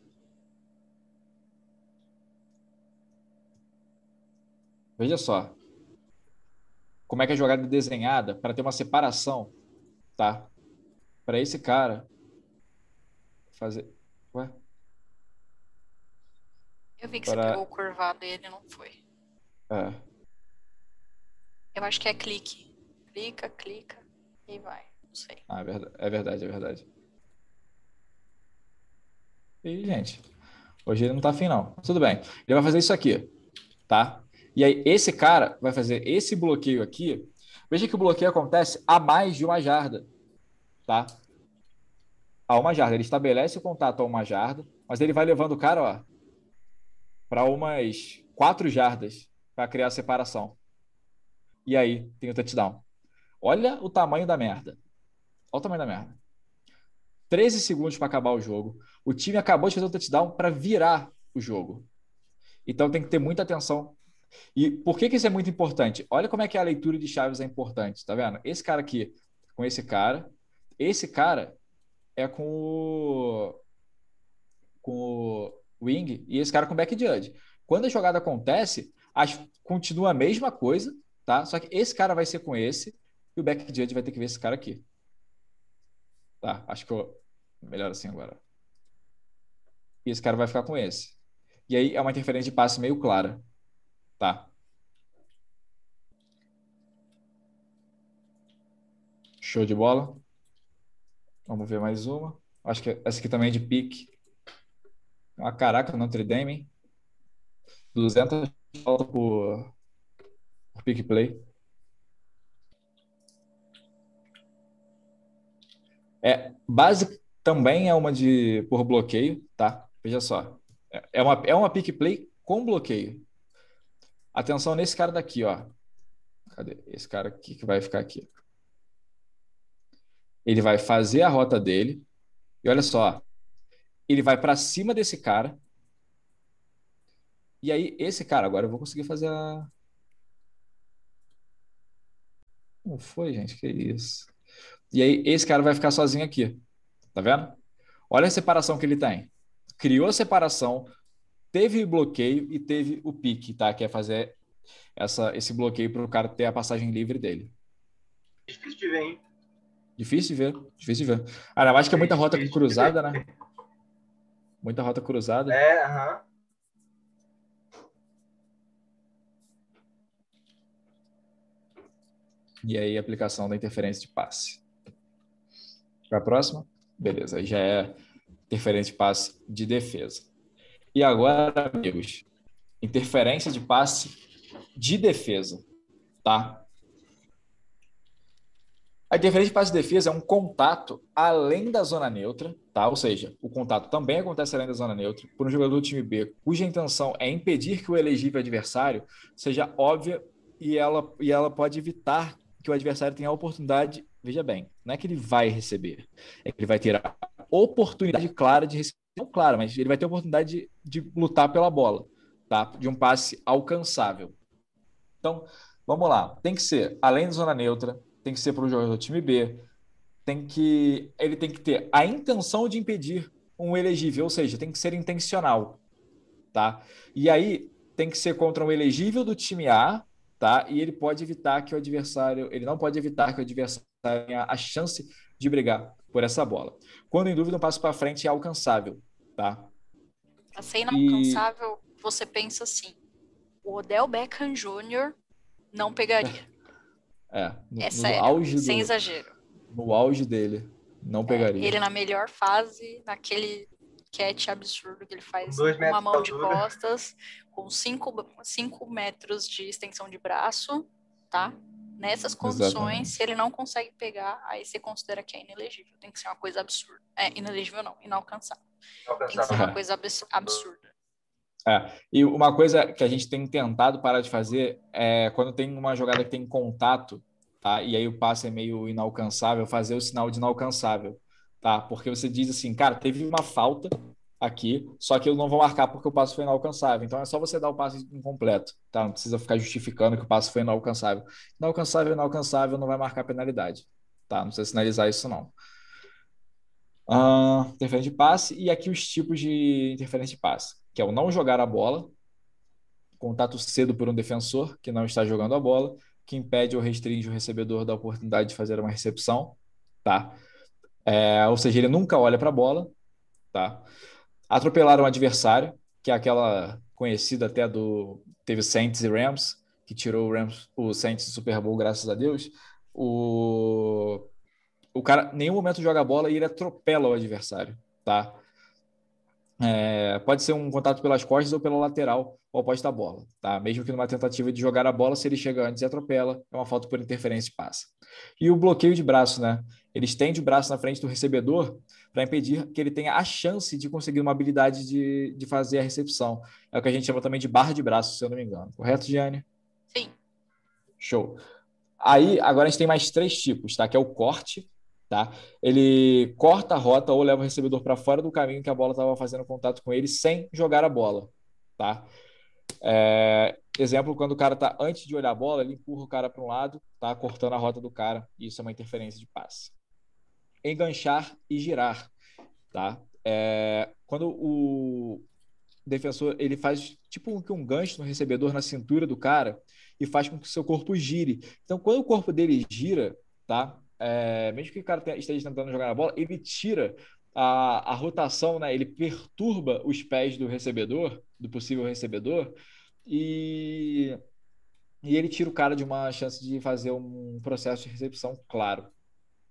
Veja só. Como é que a jogada é desenhada para ter uma separação, tá? Para esse cara fazer. Ué? Eu vi que para... você pegou o curvado e ele não foi. É. Eu acho que é clique. Clica, clica e vai. Não sei. Ah, é verdade, é verdade. É verdade. E, gente, hoje ele não tá afim, não. Tudo bem. Ele vai fazer isso aqui, tá? E aí, esse cara vai fazer esse bloqueio aqui. Veja que o bloqueio acontece a mais de uma jarda, tá? A uma jarda. Ele estabelece o contato a uma jarda, mas ele vai levando o cara, para umas quatro jardas para criar a separação. E aí, tem o touchdown. Olha o tamanho da merda. Olha o tamanho da merda. 13 segundos para acabar o jogo. O time acabou de fazer o touchdown para virar o jogo. Então tem que ter muita atenção e por que, que isso é muito importante? Olha como é que a leitura de chaves é importante, tá vendo? Esse cara aqui com esse cara, esse cara é com o, com o wing e esse cara com back judge. Quando a jogada acontece, continua a mesma coisa, tá? Só que esse cara vai ser com esse e o back judge vai ter que ver esse cara aqui. Tá, acho que eu... melhor assim agora. E esse cara vai ficar com esse. E aí é uma interferência de passe meio clara. Tá. Show de bola. Vamos ver mais uma. Acho que essa aqui também é de pique. Ah, caraca, Notre Dame, hein? 200 falta por, por pick play. É, base também é uma de por bloqueio, tá? Veja só. É, é uma, é uma pick play com bloqueio. Atenção nesse cara daqui, ó. Cadê? Esse cara aqui que vai ficar aqui. Ele vai fazer a rota dele. E olha só. Ele vai para cima desse cara. E aí, esse cara, agora eu vou conseguir fazer a. Não foi, gente? Que isso. E aí, esse cara vai ficar sozinho aqui. Tá vendo? Olha a separação que ele tem. Criou a separação, teve bloqueio e teve o pique, tá? Que é fazer essa, esse bloqueio para o cara ter a passagem livre dele. Difícil de ver, hein? Difícil de ver, difícil de ver. Ah, eu acho que é muita rota cruzada, né? Muita rota cruzada. É, aham. Uhum. E aí, aplicação da interferência de passe. Para a próxima? Beleza, aí já é interferência de passe de defesa. E agora, amigos, interferência de passe de defesa, tá? A interferência de passe de defesa é um contato além da zona neutra, tá? Ou seja, o contato também acontece além da zona neutra por um jogador do time B cuja intenção é impedir que o elegível adversário seja óbvia e ela, e ela pode evitar que o adversário tenha a oportunidade, veja bem, não é que ele vai receber, é que ele vai ter a oportunidade clara de receber, não clara, mas ele vai ter a oportunidade de, de lutar pela bola, tá? De um passe alcançável. Então, vamos lá, tem que ser além da zona neutra, tem que ser para o jogador do time B, tem que ele tem que ter a intenção de impedir um elegível, ou seja, tem que ser intencional, tá? E aí tem que ser contra um elegível do time A, tá? E ele pode evitar que o adversário, ele não pode evitar que o adversário tenha a chance de brigar por essa bola. Quando em dúvida, um passo para frente é alcançável, tá? Para ser inalcançável, e... você pensa assim: o Odell Beckham Jr. não pegaria. É, no, é sério, no auge sem do, exagero. No auge dele, não pegaria. É, ele na melhor fase, naquele catch absurdo que ele faz com uma mão de costas, com 5 metros de extensão de braço, tá? Nessas condições, Exatamente. se ele não consegue pegar, aí você considera que é inelegível. Tem que ser uma coisa absurda. É, inelegível não, inalcançável. Tem que ser uma coisa absurda. É, e uma coisa que a gente tem tentado parar de fazer é quando tem uma jogada que tem contato, tá? E aí o passe é meio inalcançável, fazer o sinal de inalcançável, tá? Porque você diz assim, cara, teve uma falta aqui, só que eu não vou marcar porque o passe foi inalcançável. Então é só você dar o passe incompleto, tá? Não precisa ficar justificando que o passe foi inalcançável. Inalcançável, inalcançável, não vai marcar penalidade, tá? Não precisa sinalizar isso não. Uh, interferência de passe e aqui os tipos de interferência de passe que é o não jogar a bola, contato cedo por um defensor que não está jogando a bola, que impede ou restringe o recebedor da oportunidade de fazer uma recepção, tá? É, ou seja, ele nunca olha para a bola, tá? Atropelar um adversário, que é aquela conhecida até do teve Saints e Rams, que tirou o Rams, o Saints do Super Bowl, graças a Deus. O o cara nenhum momento joga a bola e ele atropela o adversário, tá? É, pode ser um contato pelas costas ou pela lateral oposta à bola, tá? Mesmo que numa tentativa de jogar a bola, se ele chega antes e atropela, é uma falta por interferência de passe. E o bloqueio de braço, né? Ele estende o braço na frente do recebedor para impedir que ele tenha a chance de conseguir uma habilidade de, de fazer a recepção. É o que a gente chama também de barra de braço, se eu não me engano. Correto, Gianni? Sim. Show. Aí, agora a gente tem mais três tipos, tá? Que é o corte, Tá? Ele corta a rota ou leva o recebedor para fora do caminho que a bola estava fazendo contato com ele sem jogar a bola. Tá? É, exemplo, quando o cara está antes de olhar a bola, ele empurra o cara para um lado, tá cortando a rota do cara. Isso é uma interferência de passe. Enganchar e girar. Tá? É, quando o defensor ele faz tipo um, um gancho no recebedor na cintura do cara e faz com que o seu corpo gire. Então, quando o corpo dele gira, tá? É, mesmo que o cara esteja tentando jogar na bola, ele tira a, a rotação, né? ele perturba os pés do recebedor, do possível recebedor, e, e ele tira o cara de uma chance de fazer um processo de recepção claro.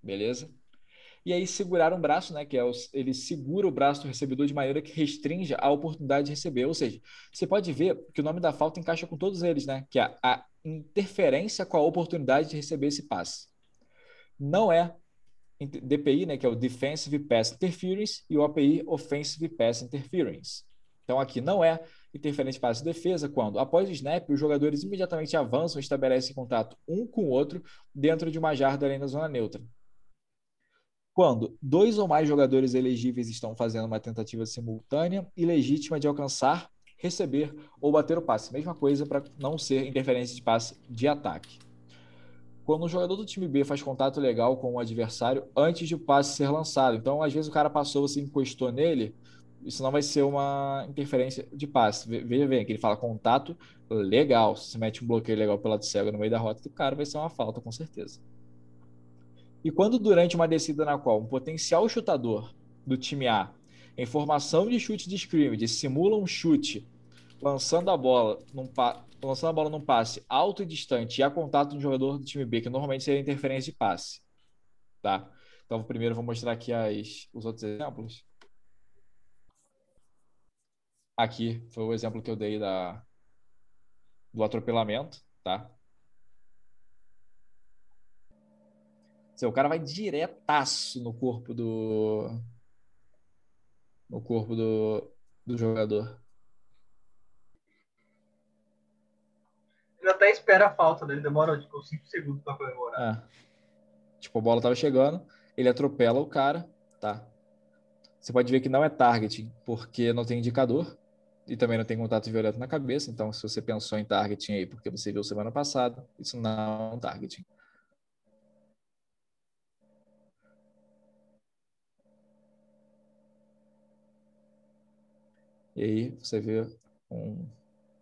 Beleza? E aí segurar um braço, né? Que é o, ele segura o braço do recebedor de maneira que restringe a oportunidade de receber. Ou seja, você pode ver que o nome da falta encaixa com todos eles, né? Que é a interferência com a oportunidade de receber esse passe não é DPI, né, que é o Defensive Pass Interference, e o API Offensive Pass Interference. Então, aqui não é interferência de passe de defesa quando, após o snap, os jogadores imediatamente avançam e estabelecem contato um com o outro dentro de uma jarda além da zona neutra. Quando dois ou mais jogadores elegíveis estão fazendo uma tentativa simultânea e legítima de alcançar, receber ou bater o passe. Mesma coisa para não ser interferência de passe de ataque quando um jogador do time B faz contato legal com o adversário antes de o passe ser lançado. Então, às vezes o cara passou, você encostou nele, isso não vai ser uma interferência de passe. Veja bem, que ele fala contato legal. Se você mete um bloqueio legal pelo lado cego no meio da rota do cara, vai ser uma falta, com certeza. E quando durante uma descida na qual um potencial chutador do time A, em formação de chute de scrimmage, simula um chute lançando a bola num, lançando a bola num passe alto e distante e a contato do jogador do time B, que normalmente seria interferência de passe. Tá? Então, primeiro vou mostrar aqui as, os outros exemplos. Aqui foi o exemplo que eu dei da, do atropelamento, tá? o cara vai diretaço no corpo do no corpo do, do jogador. Ele até espera a falta dele, demora tipo 5 segundos para comemorar. É. Tipo, a bola tava chegando, ele atropela o cara, tá? Você pode ver que não é targeting, porque não tem indicador e também não tem contato violento na cabeça. Então, se você pensou em targeting aí porque você viu semana passada, isso não é um targeting. E aí você vê um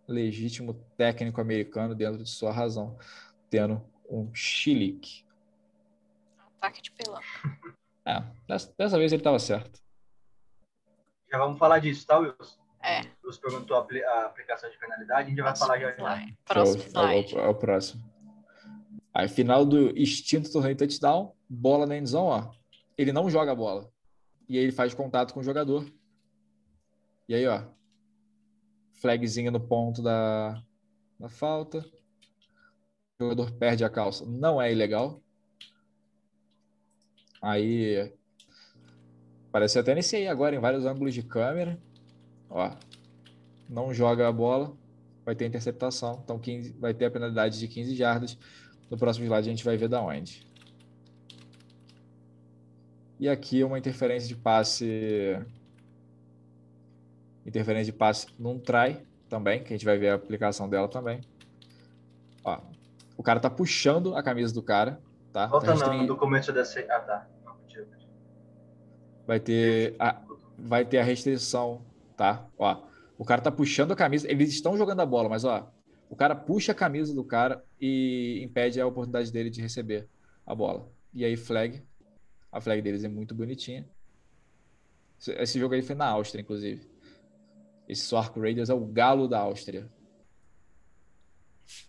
legítimo técnico americano dentro de sua razão, tendo um chilique. Ataque de pelanca. É, dessa, dessa vez ele estava certo. Já vamos falar disso, tá, Wilson? É. Você perguntou a, a aplicação de penalidade, a gente já vai falar já. já. Próximo slide. É o, é o, próximo. Aí, final do extinto torneio touchdown, bola na endzone, ó. Ele não joga a bola. E aí ele faz contato com o jogador. E aí, ó. Flagzinha no ponto da, da falta. O jogador perde a calça. Não é ilegal. Aí. Apareceu até nesse aí agora, em vários ângulos de câmera. Ó. Não joga a bola. Vai ter interceptação. Então 15, vai ter a penalidade de 15 jardas. No próximo slide a gente vai ver da onde. E aqui uma interferência de passe Interferência de passe não trai também, que a gente vai ver a aplicação dela também. Ó, o cara tá puxando a camisa do cara, tá? Volta tá restring... não, do começo dessa... Ah, tá. Vai ter a, vai ter a restrição, tá? Ó, o cara tá puxando a camisa, eles estão jogando a bola, mas ó, o cara puxa a camisa do cara e impede a oportunidade dele de receber a bola. E aí flag, a flag deles é muito bonitinha. Esse jogo aí foi na Áustria, inclusive. Esse Sark Raiders é o galo da Áustria.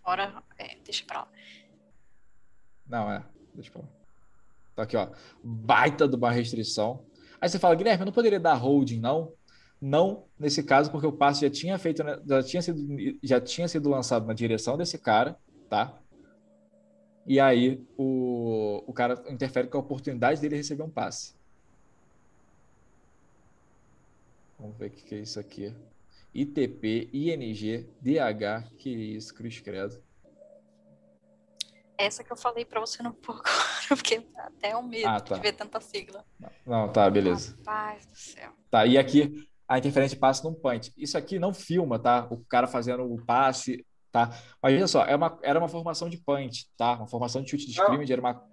Fora, é, deixa pra lá. Não, é, deixa pra lá. Tá aqui, ó. Baita de uma restrição. Aí você fala, Guilherme, eu não poderia dar holding, não? Não nesse caso, porque o passe já tinha feito, já tinha sido, já tinha sido lançado na direção desse cara, tá? E aí o, o cara interfere com a oportunidade dele receber um passe. Vamos ver o que, que é isso aqui. ITP, ING, DH, que isso, Cruz Credo. Essa que eu falei para você no pouco, porque até é um medo ah, tá. de ver tanta sigla. Não, tá, beleza. Rapaz do céu. Tá, e aqui a interferência de passe num punch. Isso aqui não filma, tá? O cara fazendo o passe, tá? Mas veja só, é uma, era uma formação de punch, tá? Uma formação de chute de scrimmage, era uma...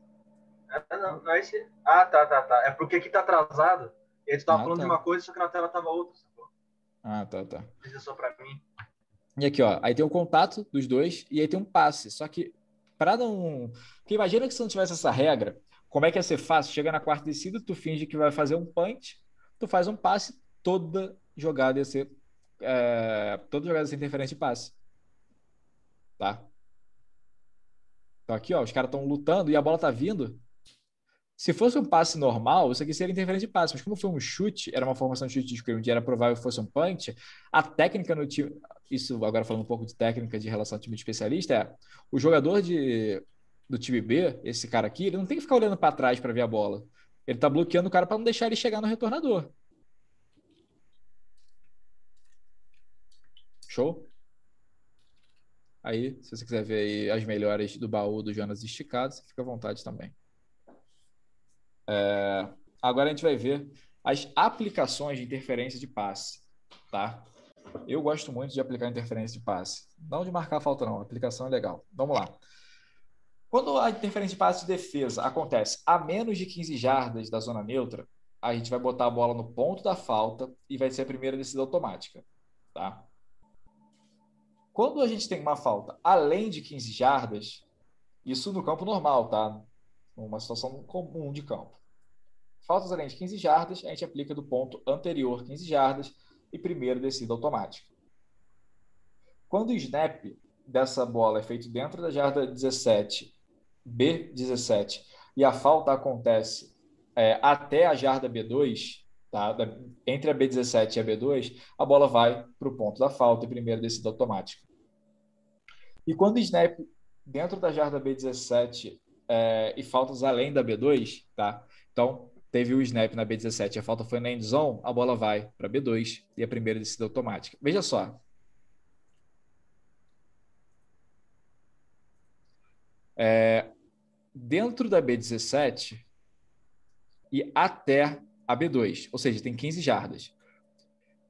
É, não, não é esse... Ah, tá, tá, tá. É porque aqui tá atrasado. E tu tava ah, falando tá. de uma coisa, só que na tela tava outra. Ah, tá, tá. Isso só para mim. E aqui, ó, aí tem o contato dos dois e aí tem um passe. Só que para não, porque imagina que se não tivesse essa regra, como é que ia ser fácil? Chega na quarta descida, tu finge que vai fazer um punch, tu faz um passe, toda jogada ia ser é, toda jogada sem interferência de passe. Tá? Então aqui, ó, os caras estão lutando e a bola tá vindo. Se fosse um passe normal, isso aqui seria interferência de passe, mas como foi um chute, era uma formação de chute de scrum, era provável que fosse um punch, a técnica no time, isso agora falando um pouco de técnica de relação ao time de especialista, é o jogador de, do time B, esse cara aqui, ele não tem que ficar olhando para trás para ver a bola. Ele tá bloqueando o cara para não deixar ele chegar no retornador. Show? Aí, se você quiser ver as melhores do baú do Jonas esticado, você fica à vontade também. É, agora a gente vai ver as aplicações de interferência de passe, tá? Eu gosto muito de aplicar interferência de passe. Não de marcar falta, não. A aplicação é legal. Vamos lá. Quando a interferência de passe de defesa acontece a menos de 15 jardas da zona neutra, a gente vai botar a bola no ponto da falta e vai ser a primeira descida automática, tá? Quando a gente tem uma falta além de 15 jardas, isso no campo normal, tá? Uma situação comum de campo. Faltas além de 15 jardas, a gente aplica do ponto anterior 15 jardas e primeiro descida automática. Quando o snap dessa bola é feito dentro da jarda 17, B17, e a falta acontece é, até a jarda B2, tá? entre a B17 e a B2, a bola vai para o ponto da falta e primeiro descida automática. E quando o snap dentro da jarda B17 é, e faltas além da B2, tá? Então, teve o snap na B17 e a falta foi na end zone, a bola vai para B2 e a primeira descida automática. Veja só. É, dentro da B17 e até a B2, ou seja, tem 15 jardas.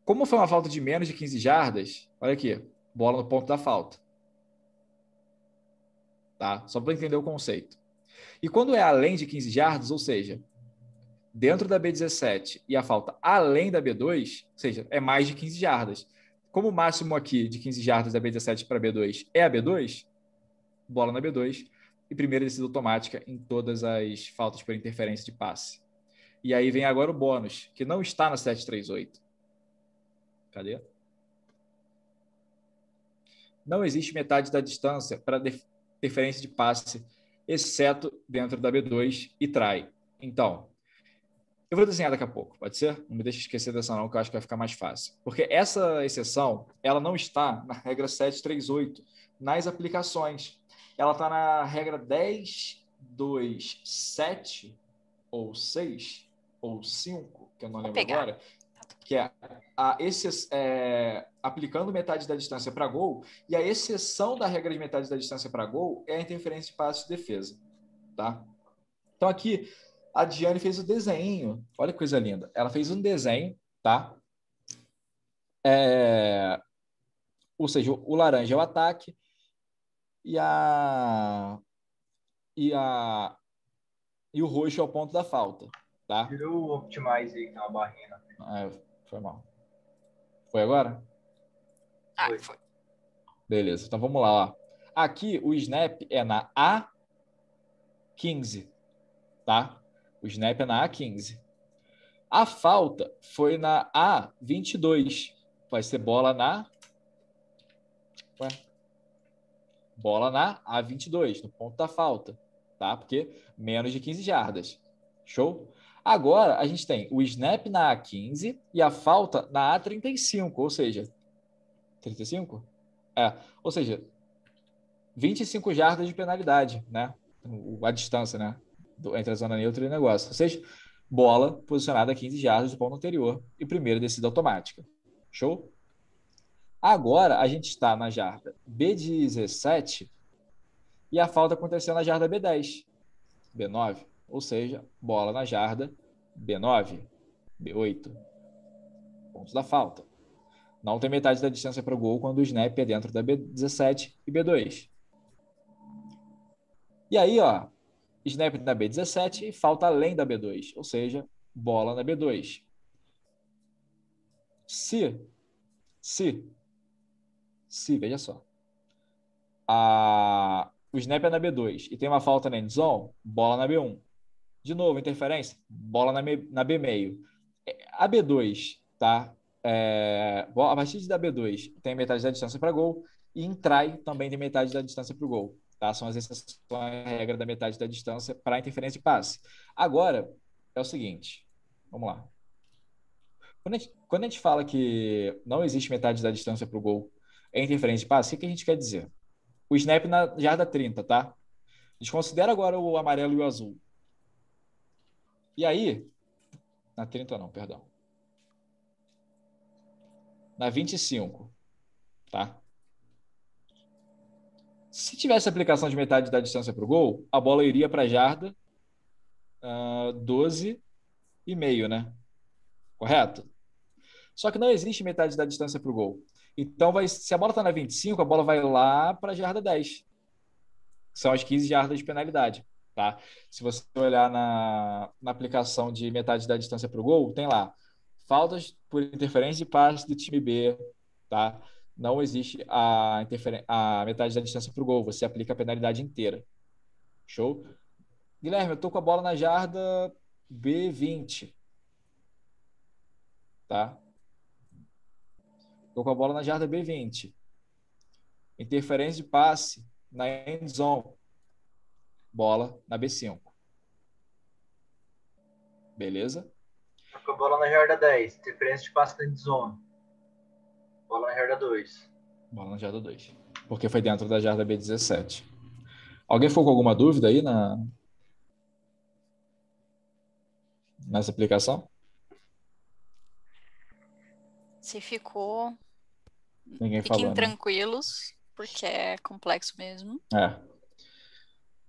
Como foi uma falta de menos de 15 jardas, olha aqui, bola no ponto da falta. Tá? Só para entender o conceito. E quando é além de 15 jardas, ou seja, dentro da B17 e a falta além da B2, ou seja, é mais de 15 jardas. Como o máximo aqui de 15 jardas da B17 para B2 é a B2, bola na B2 e primeira descida automática em todas as faltas por interferência de passe. E aí vem agora o bônus, que não está na 738. Cadê? Não existe metade da distância para interferência de passe, exceto dentro da B2 e trai. Então, eu vou desenhar daqui a pouco, pode ser? Não me deixe esquecer dessa não, que eu acho que vai ficar mais fácil. Porque essa exceção, ela não está na regra 738 nas aplicações. Ela está na regra 10, 2, 7 ou 6 ou 5, que eu não lembro agora, que é, a esse, é, aplicando metade da distância para gol, e a exceção da regra de metade da distância para gol é a interferência de passe de defesa. Tá? Então aqui a Diane fez o desenho. Olha que coisa linda. Ela fez um desenho, tá? É... Ou seja, o laranja é o ataque e a e a e o roxo é o ponto da falta, tá? Virou o optimize aí, que é uma barrinha. Ah, foi mal. Foi agora? Ah, foi. foi. Beleza. Então vamos lá, ó. Aqui o snap é na A15, tá? O snap é na A15. A falta foi na A22. Vai ser bola na. Ué. Bola na A22, no ponto da falta. Tá? Porque menos de 15 jardas. Show? Agora a gente tem o snap na A15 e a falta na A35, ou seja, 35? É, ou seja, 25 jardas de penalidade, né? A distância, né? Entre a zona neutra e o negócio. Ou seja, bola posicionada a 15 jardas do ponto anterior e primeira descida automática. Show? Agora a gente está na jarda B17 e a falta aconteceu na jarda B10, B9, ou seja, bola na jarda B9, B8. Pontos da falta. Não tem metade da distância para o gol quando o snap é dentro da B17 e B2. E aí, ó, snap na B17 e falta além da B2, ou seja, bola na B2. Se, se, se, veja só, a, o snap é na B2 e tem uma falta na endzone, bola na B1. De novo, interferência, bola na, na B meio. A B2, tá? É, a partir da B2 tem metade da distância para gol e em try também tem metade da distância para o gol. Tá? São as exceções à regra da metade da distância para interferência de passe. Agora, é o seguinte. Vamos lá. Quando a, gente, quando a gente fala que não existe metade da distância para o gol em interferência de passe, o que a gente quer dizer? O snap na jarda 30, tá? Desconsidera agora o amarelo e o azul. E aí, na 30 não, perdão. Na 25, tá? Se tivesse aplicação de metade da distância para o gol, a bola iria para a jarda uh, 12 e meio, né? Correto? Só que não existe metade da distância para o gol. Então, vai, se a bola está na 25, a bola vai lá para a jarda 10. São as 15 jardas de penalidade. Tá? Se você olhar na, na aplicação de metade da distância para o gol, tem lá faltas por interferência de passe do time B, tá? Não existe a, a metade da distância para o gol, você aplica a penalidade inteira. Show? Guilherme, eu tô com a bola na jarda B20. Tá? Tô com a bola na jarda B20. Interferência de passe na end zone. Bola na B5. Beleza? Tô com a bola na jarda 10. Interferência de passe na end zone. Bola na jarda 2. Bola na jarda 2. porque foi dentro da jarda B17. Alguém ficou com alguma dúvida aí na nessa aplicação? Se ficou, Ninguém fiquem falou. né? tranquilos, porque é complexo mesmo. É.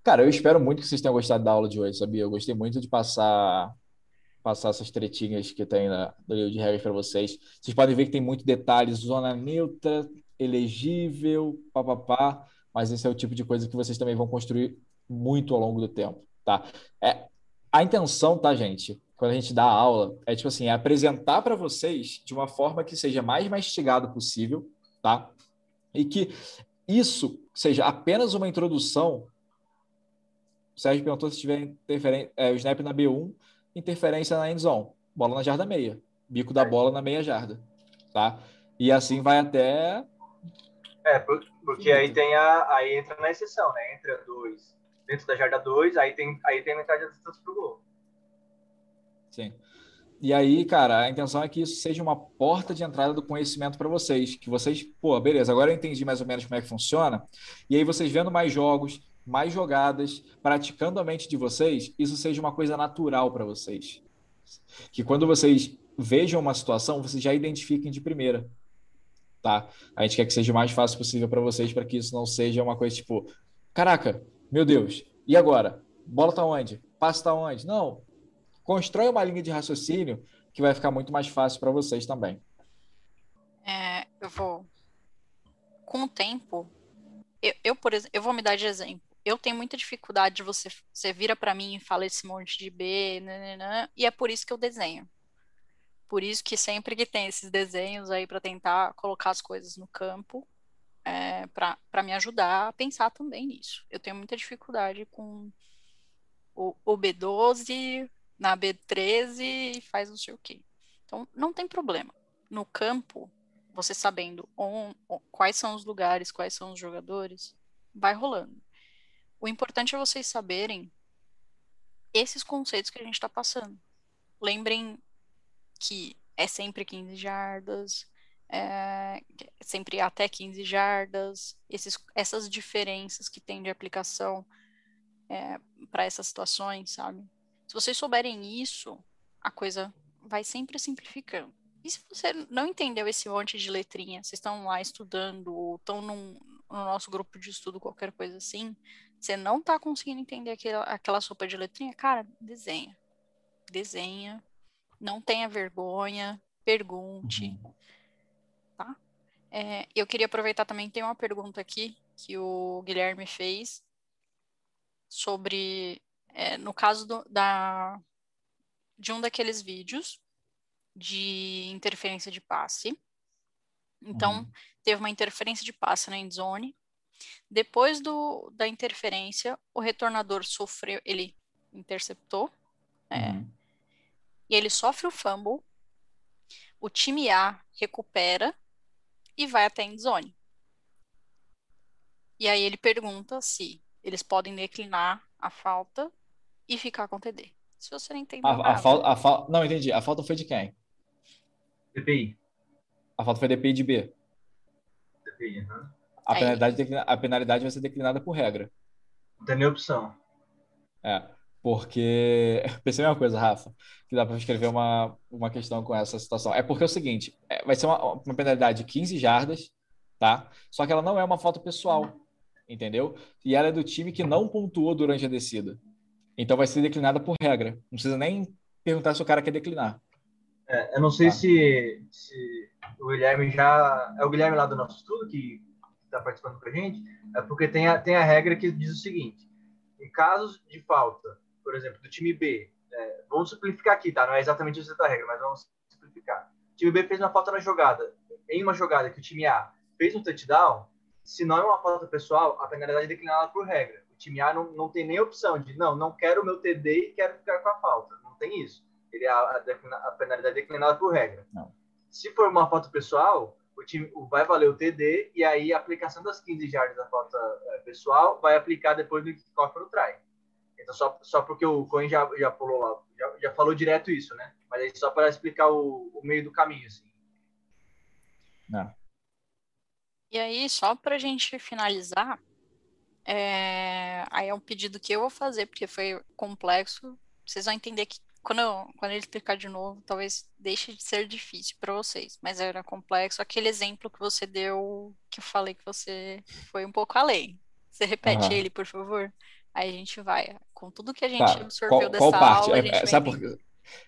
Cara, eu espero muito que vocês tenham gostado da aula de hoje, sabia? Eu gostei muito de passar passar essas tretinhas que tem na, do livro de regras para vocês. Vocês podem ver que tem muito detalhes, zona neutra, elegível, papapá, mas esse é o tipo de coisa que vocês também vão construir muito ao longo do tempo, tá? É, a intenção, tá, gente? Quando a gente dá a aula, é tipo assim, é apresentar para vocês de uma forma que seja mais mastigado possível, tá? E que isso seja apenas uma introdução. O Sérgio perguntou se tiver interferência, é, o snap na B1, interferência na end zone, bola na jarda meia, bico da bola na meia jarda, tá? E assim vai até É, por- porque aí tem a. Aí entra na exceção, né? Entra dois. Dentro da jarda 2, aí tem, aí tem metade da distância pro gol. Sim. E aí, cara, a intenção é que isso seja uma porta de entrada do conhecimento para vocês. Que vocês, pô, beleza, agora eu entendi mais ou menos como é que funciona. E aí, vocês vendo mais jogos, mais jogadas, praticando a mente de vocês, isso seja uma coisa natural para vocês. Que quando vocês vejam uma situação, vocês já identifiquem de primeira. Tá? A gente quer que seja o mais fácil possível para vocês, para que isso não seja uma coisa tipo: caraca, meu Deus, e agora? Bola tá onde? Passe tá onde? Não, constrói uma linha de raciocínio que vai ficar muito mais fácil para vocês também. É, eu vou. Com o tempo, eu, eu, por exemplo, eu vou me dar de exemplo. Eu tenho muita dificuldade de você, você vira para mim e fala esse monte de B, nananã, e é por isso que eu desenho. Por isso que sempre que tem esses desenhos aí para tentar colocar as coisas no campo, é, para me ajudar a pensar também nisso. Eu tenho muita dificuldade com o, o B12, na B13 e faz não sei o quê. Então, não tem problema. No campo, você sabendo on, on, quais são os lugares, quais são os jogadores, vai rolando. O importante é vocês saberem esses conceitos que a gente está passando. Lembrem que é sempre 15 jardas, é sempre até 15 jardas, esses, essas diferenças que tem de aplicação é, para essas situações, sabe? Se vocês souberem isso, a coisa vai sempre simplificando. E se você não entendeu esse monte de letrinha, vocês estão lá estudando, ou estão no nosso grupo de estudo, qualquer coisa assim, você não está conseguindo entender aquela, aquela sopa de letrinha, cara, desenha. Desenha. Não tenha vergonha, pergunte. Uhum. Tá? É, eu queria aproveitar também, tem uma pergunta aqui que o Guilherme fez sobre é, no caso do, da, de um daqueles vídeos de interferência de passe. Então, uhum. teve uma interferência de passe na endzone. Depois do, da interferência, o retornador sofreu, ele interceptou, é, uhum. e ele sofre o fumble. O time A recupera e vai até a endzone. E aí ele pergunta se eles podem declinar a falta e ficar com TD. Se você não entendeu a, nada. A falta, a fa... Não, entendi. A falta foi de quem? DPI. A falta foi DPI de B. DPI, uhum. A, penalidade declina... a penalidade vai ser declinada por regra. Não tem nem opção. É, porque... Pensei a mesma coisa, Rafa, que dá para escrever uma, uma questão com essa situação. É porque é o seguinte, é, vai ser uma, uma penalidade de 15 jardas, tá? Só que ela não é uma falta pessoal, entendeu? E ela é do time que não pontuou durante a descida. Então vai ser declinada por regra. Não precisa nem perguntar se o cara quer declinar. É, eu não sei tá. se, se, o Guilherme já. É o Guilherme lá do nosso estudo que está participando com a gente. É porque tem a, tem a regra que diz o seguinte: em casos de falta, por exemplo, do time B, é, vamos simplificar aqui, tá? Não é exatamente isso da regra, mas vamos simplificar. O time B fez uma falta na jogada. Em uma jogada que o time A fez um touchdown, se não é uma falta pessoal, a penalidade é declinada por regra time A não, não tem nem opção de, não, não quero o meu TD e quero ficar com a falta. Não tem isso. Ele, a, a, a penalidade é declinada por regra. Não. Se for uma falta pessoal, o time vai valer o TD e aí a aplicação das 15 jardas da falta é, pessoal vai aplicar depois do kickoff no try. Então, só, só porque o Cohen já, já pulou lá, já, já falou direto isso, né? Mas aí só para explicar o, o meio do caminho, assim. Não. E aí, só para a gente finalizar, é... aí é um pedido que eu vou fazer, porque foi complexo. Vocês vão entender que quando, eu, quando ele explicar de novo, talvez deixe de ser difícil para vocês, mas era complexo. Aquele exemplo que você deu, que eu falei que você foi um pouco além. Você repete uhum. ele, por favor? Aí a gente vai. Com tudo que a gente tá. absorveu qual, dessa qual parte? aula. É, sabe por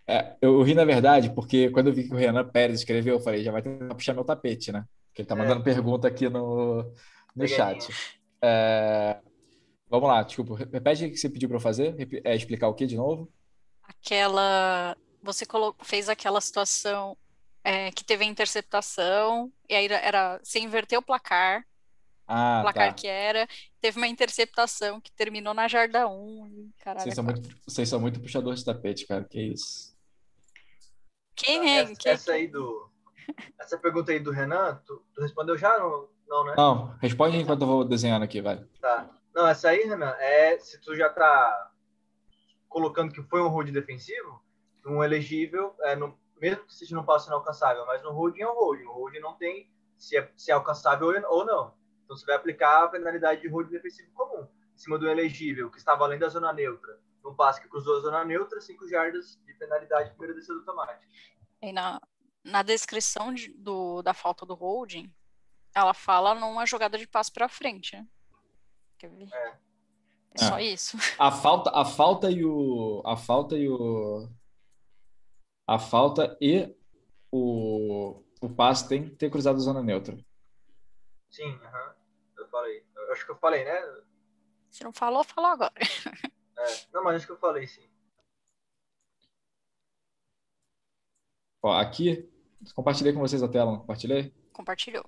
é, eu ri, na verdade, porque quando eu vi que o Renan Pérez escreveu, eu falei, já vai tentar puxar meu tapete, né? Porque ele tá é. mandando é. pergunta aqui no, no chat. É, vamos lá, desculpa. Repete o que você pediu para eu fazer. É explicar o que de novo? Aquela. Você colocou, fez aquela situação é, que teve a interceptação, e aí era. Você inverteu o placar. Ah, o placar tá. que era. Teve uma interceptação que terminou na jarda 1. Caralho, vocês, são muito, vocês são muito puxadores de tapete, cara. Que isso. Quem é? Essa, Quem? essa aí do. Essa pergunta aí do Renan, tu, tu respondeu já? Não, não, né? Não, responde enquanto eu vou desenhando aqui, vai. Tá. Não, essa aí, Renan, é se tu já tá colocando que foi um hold defensivo, um elegível, é, no, mesmo que seja no passe inalcançável, mas no hold é um hold. O hold não tem se é, se é alcançável ou não. Então você vai aplicar a penalidade de hold defensivo comum em cima do elegível, que estava além da zona neutra. Um passe que cruzou a zona neutra, 5 jardas de penalidade primeira descida automática. E na, na descrição de, do, da falta do holding, ela fala numa jogada de passe para frente. Né? Quer ver? É. É só isso. A falta, a falta e o a falta e o a falta e o, o passe tem que ter cruzado a zona neutra. Sim, uh -huh. eu falei. Eu acho que eu falei, né? Se não falou, falou agora. É. Não, mas acho que eu falei sim. Ó, aqui, compartilhei com vocês a tela, não compartilhei? Compartilhou.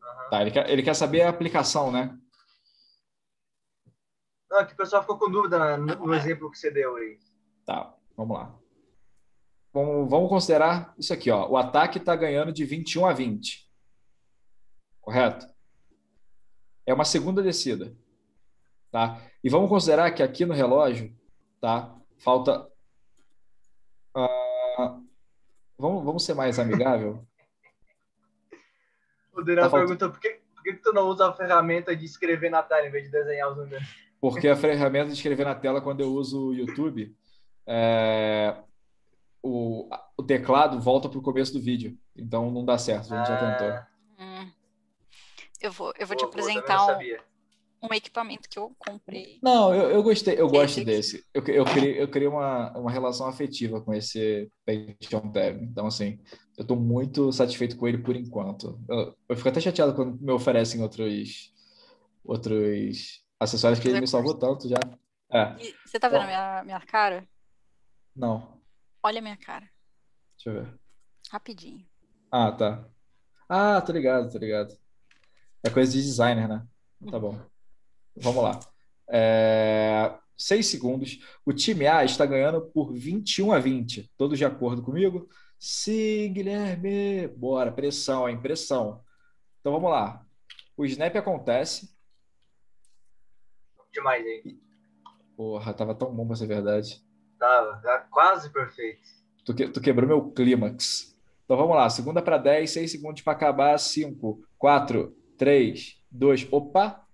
Uhum. Tá, ele quer, ele quer saber a aplicação, né? Não, é que o pessoal ficou com dúvida no, no exemplo que você deu aí. Tá, vamos lá. Vamos, vamos considerar isso aqui, ó. O ataque está ganhando de 21 a 20. Correto? É uma segunda descida. Tá? E vamos considerar que aqui no relógio, tá? Falta. Uh, vamos, vamos ser mais amigável. O Daniel tá perguntou por que, por que tu não usa a ferramenta de escrever na tela em vez de desenhar os números? Porque a ferramenta de escrever na tela, quando eu uso o YouTube, é, o, o teclado volta para o começo do vídeo. Então não dá certo, a gente já tentou. Ah. Hum. Eu vou, eu vou te apresentar um, um equipamento que eu comprei. Não, eu, eu gostei, eu gosto desse. Eu, eu criei, eu criei uma, uma relação afetiva com esse Pentium Tab. Então, assim, eu estou muito satisfeito com ele por enquanto. Eu, eu fico até chateado quando me oferecem outros, outros acessórios que ele me salvou tanto já. É. E você tá vendo a minha, minha cara? Não. Olha a minha cara. Deixa eu ver. Rapidinho. Ah, tá. Ah, tô ligado, tô ligado. É coisa de designer, né? Tá bom. Vamos lá. É... Seis segundos. O time A está ganhando por 21 a 20. Todos de acordo comigo? Sim, Guilherme. Bora, pressão, hein? Pressão. Então vamos lá. O snap acontece demais aí. Porra, tava tão bom pra ser verdade. Tava, tá quase perfeito. Tu, que, tu quebrou meu clímax. Então vamos lá, segunda para 10, 6 segundos para acabar. 5, 4, 3, 2. Opa!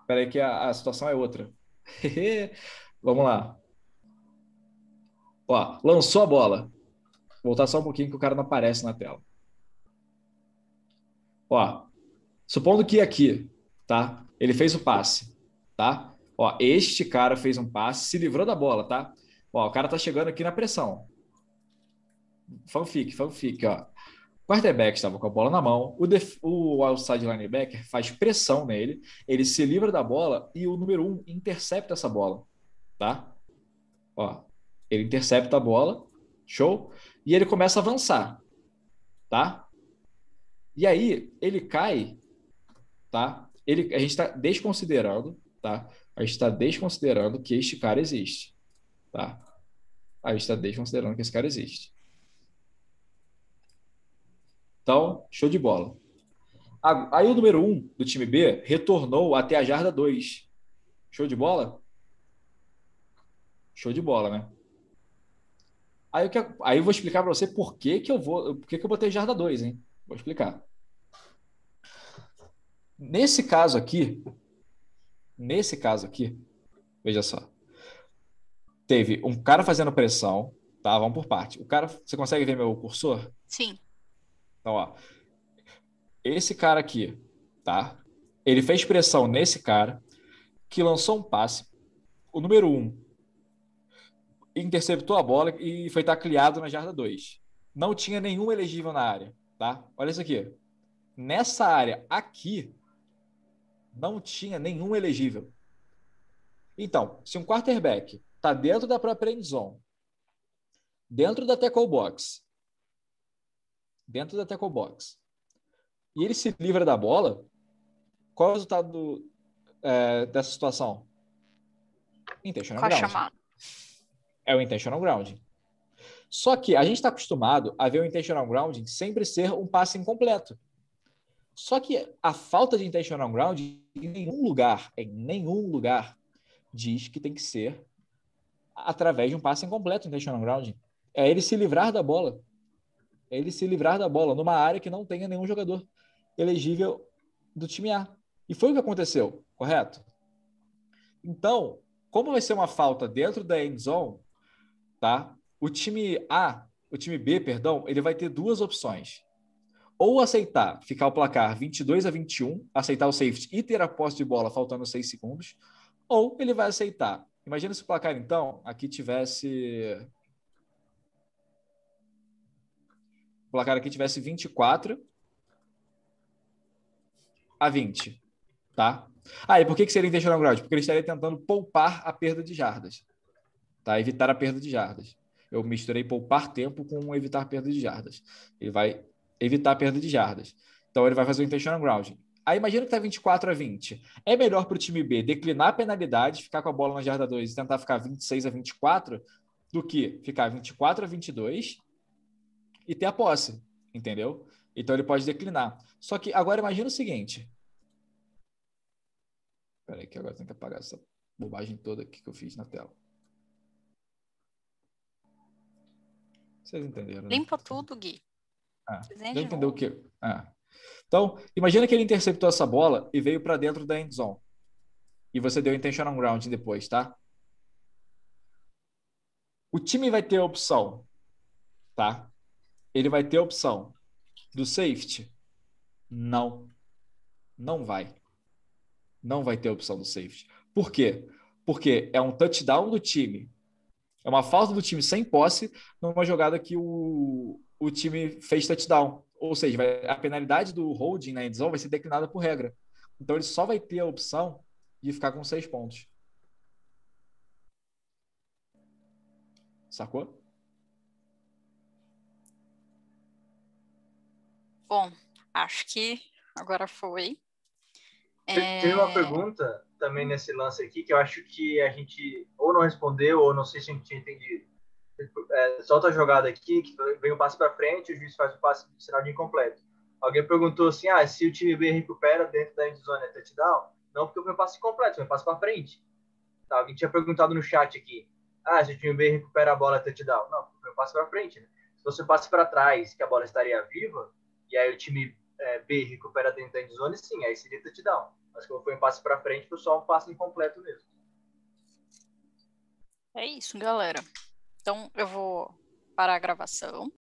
Espera aí que a, a situação é outra. vamos lá. Ó, lançou a bola. Vou voltar só um pouquinho que o cara não aparece na tela. Ó, supondo que aqui, tá? Ele fez o passe tá? Ó, este cara fez um passe, se livrou da bola, tá? Ó, o cara tá chegando aqui na pressão. Fanfic, fanfic, ó. O quarterback estava com a bola na mão, o, def... o outside linebacker faz pressão nele, ele se livra da bola e o número um intercepta essa bola, tá? Ó, ele intercepta a bola, show, e ele começa a avançar, tá? E aí ele cai, tá? Ele, a gente está desconsiderando tá? A gente está desconsiderando que este cara existe, tá? A gente está desconsiderando que esse cara existe. Então, show de bola. Aí o número 1 um do time B retornou até a jarda 2. Show de bola? Show de bola, né? Aí eu, quero, aí eu vou explicar para você por que, que eu vou, por que, que eu botei jarda 2, hein? Vou explicar. Nesse caso aqui, nesse caso aqui, veja só. Teve um cara fazendo pressão, tá? Vamos por parte. O cara, você consegue ver meu cursor? Sim. Então, ó. Esse cara aqui, tá? Ele fez pressão nesse cara, que lançou um passe. O número um interceptou a bola e foi tacleado na jarda 2. Não tinha nenhum elegível na área, tá? Olha isso aqui. Nessa área aqui, não tinha nenhum elegível. Então, se um quarterback está dentro da própria end zone, dentro da tackle box, dentro da tackle box, e ele se livra da bola, qual é o resultado do, é, dessa situação? Intentional Qual ground. chamar? É o intentional grounding. Só que a gente está acostumado a ver o intentional grounding sempre ser um passe incompleto. Só que a falta de intentional grounding em nenhum lugar, em nenhum lugar, diz que tem que ser através de um passe incompleto intentional grounding. É ele se livrar da bola. É ele se livrar da bola numa área que não tenha nenhum jogador elegível do time A. E foi o que aconteceu, correto? Então, como vai ser uma falta dentro da end zone, tá? O time A, o time B, perdão, ele vai ter duas opções. Ou aceitar ficar o placar 22 a 21, aceitar o safety e ter a posse de bola faltando 6 segundos, ou ele vai aceitar. Imagina se o placar, então, aqui tivesse. O placar aqui tivesse 24 a 20, tá? Ah, e por que, que seria intentional ground? Porque ele estaria tentando poupar a perda de jardas, tá? Evitar a perda de jardas. Eu misturei poupar tempo com evitar perda de jardas. Ele vai evitar a perda de jardas. Então ele vai fazer o intentional grounding. Aí imagina que tá 24 a 20. É melhor para o time B declinar a penalidade, ficar com a bola na jarda 2 e tentar ficar 26 a 24 do que ficar 24 a 22 e ter a posse, entendeu? Então ele pode declinar. Só que agora imagina o seguinte. Espera aí que agora tem que apagar essa bobagem toda aqui que eu fiz na tela. Vocês entenderam? Né? Limpa tudo, Gui. Ah, o que? Ah. Então, imagina que ele interceptou essa bola e veio para dentro da end zone. E você deu intentional grounding depois, tá? O time vai ter a opção, tá? Ele vai ter a opção do safety? Não. Não vai. Não vai ter a opção do safety. Por quê? Porque é um touchdown do time. É uma falta do time sem posse numa jogada que o, o time fez touchdown. Ou seja, vai, a penalidade do holding na endzone vai ser declinada por regra. Então ele só vai ter a opção de ficar com seis pontos. Sacou? Bom, acho que agora foi. Teve uma pergunta também nesse lance aqui que eu acho que a gente ou não respondeu ou não sei se a gente tinha entendido. É, solta a jogada aqui, que vem o passe para frente, o juiz faz o passe de sinal de incompleto. Alguém perguntou assim: ah, se o time B recupera dentro da endzone é touchdown? Não, porque foi um passe completo, foi um passe para frente. Tá, alguém tinha perguntado no chat aqui: ah, se o time B recupera a bola é touchdown? Não, foi um passe para frente. Né? Se um passe para trás, que a bola estaria viva, e aí o time é, B recupera dentro da endzone, sim, aí seria touchdown. Mas como foi um passe para frente, foi só um passe incompleto mesmo. É isso, galera. Então eu vou parar a gravação.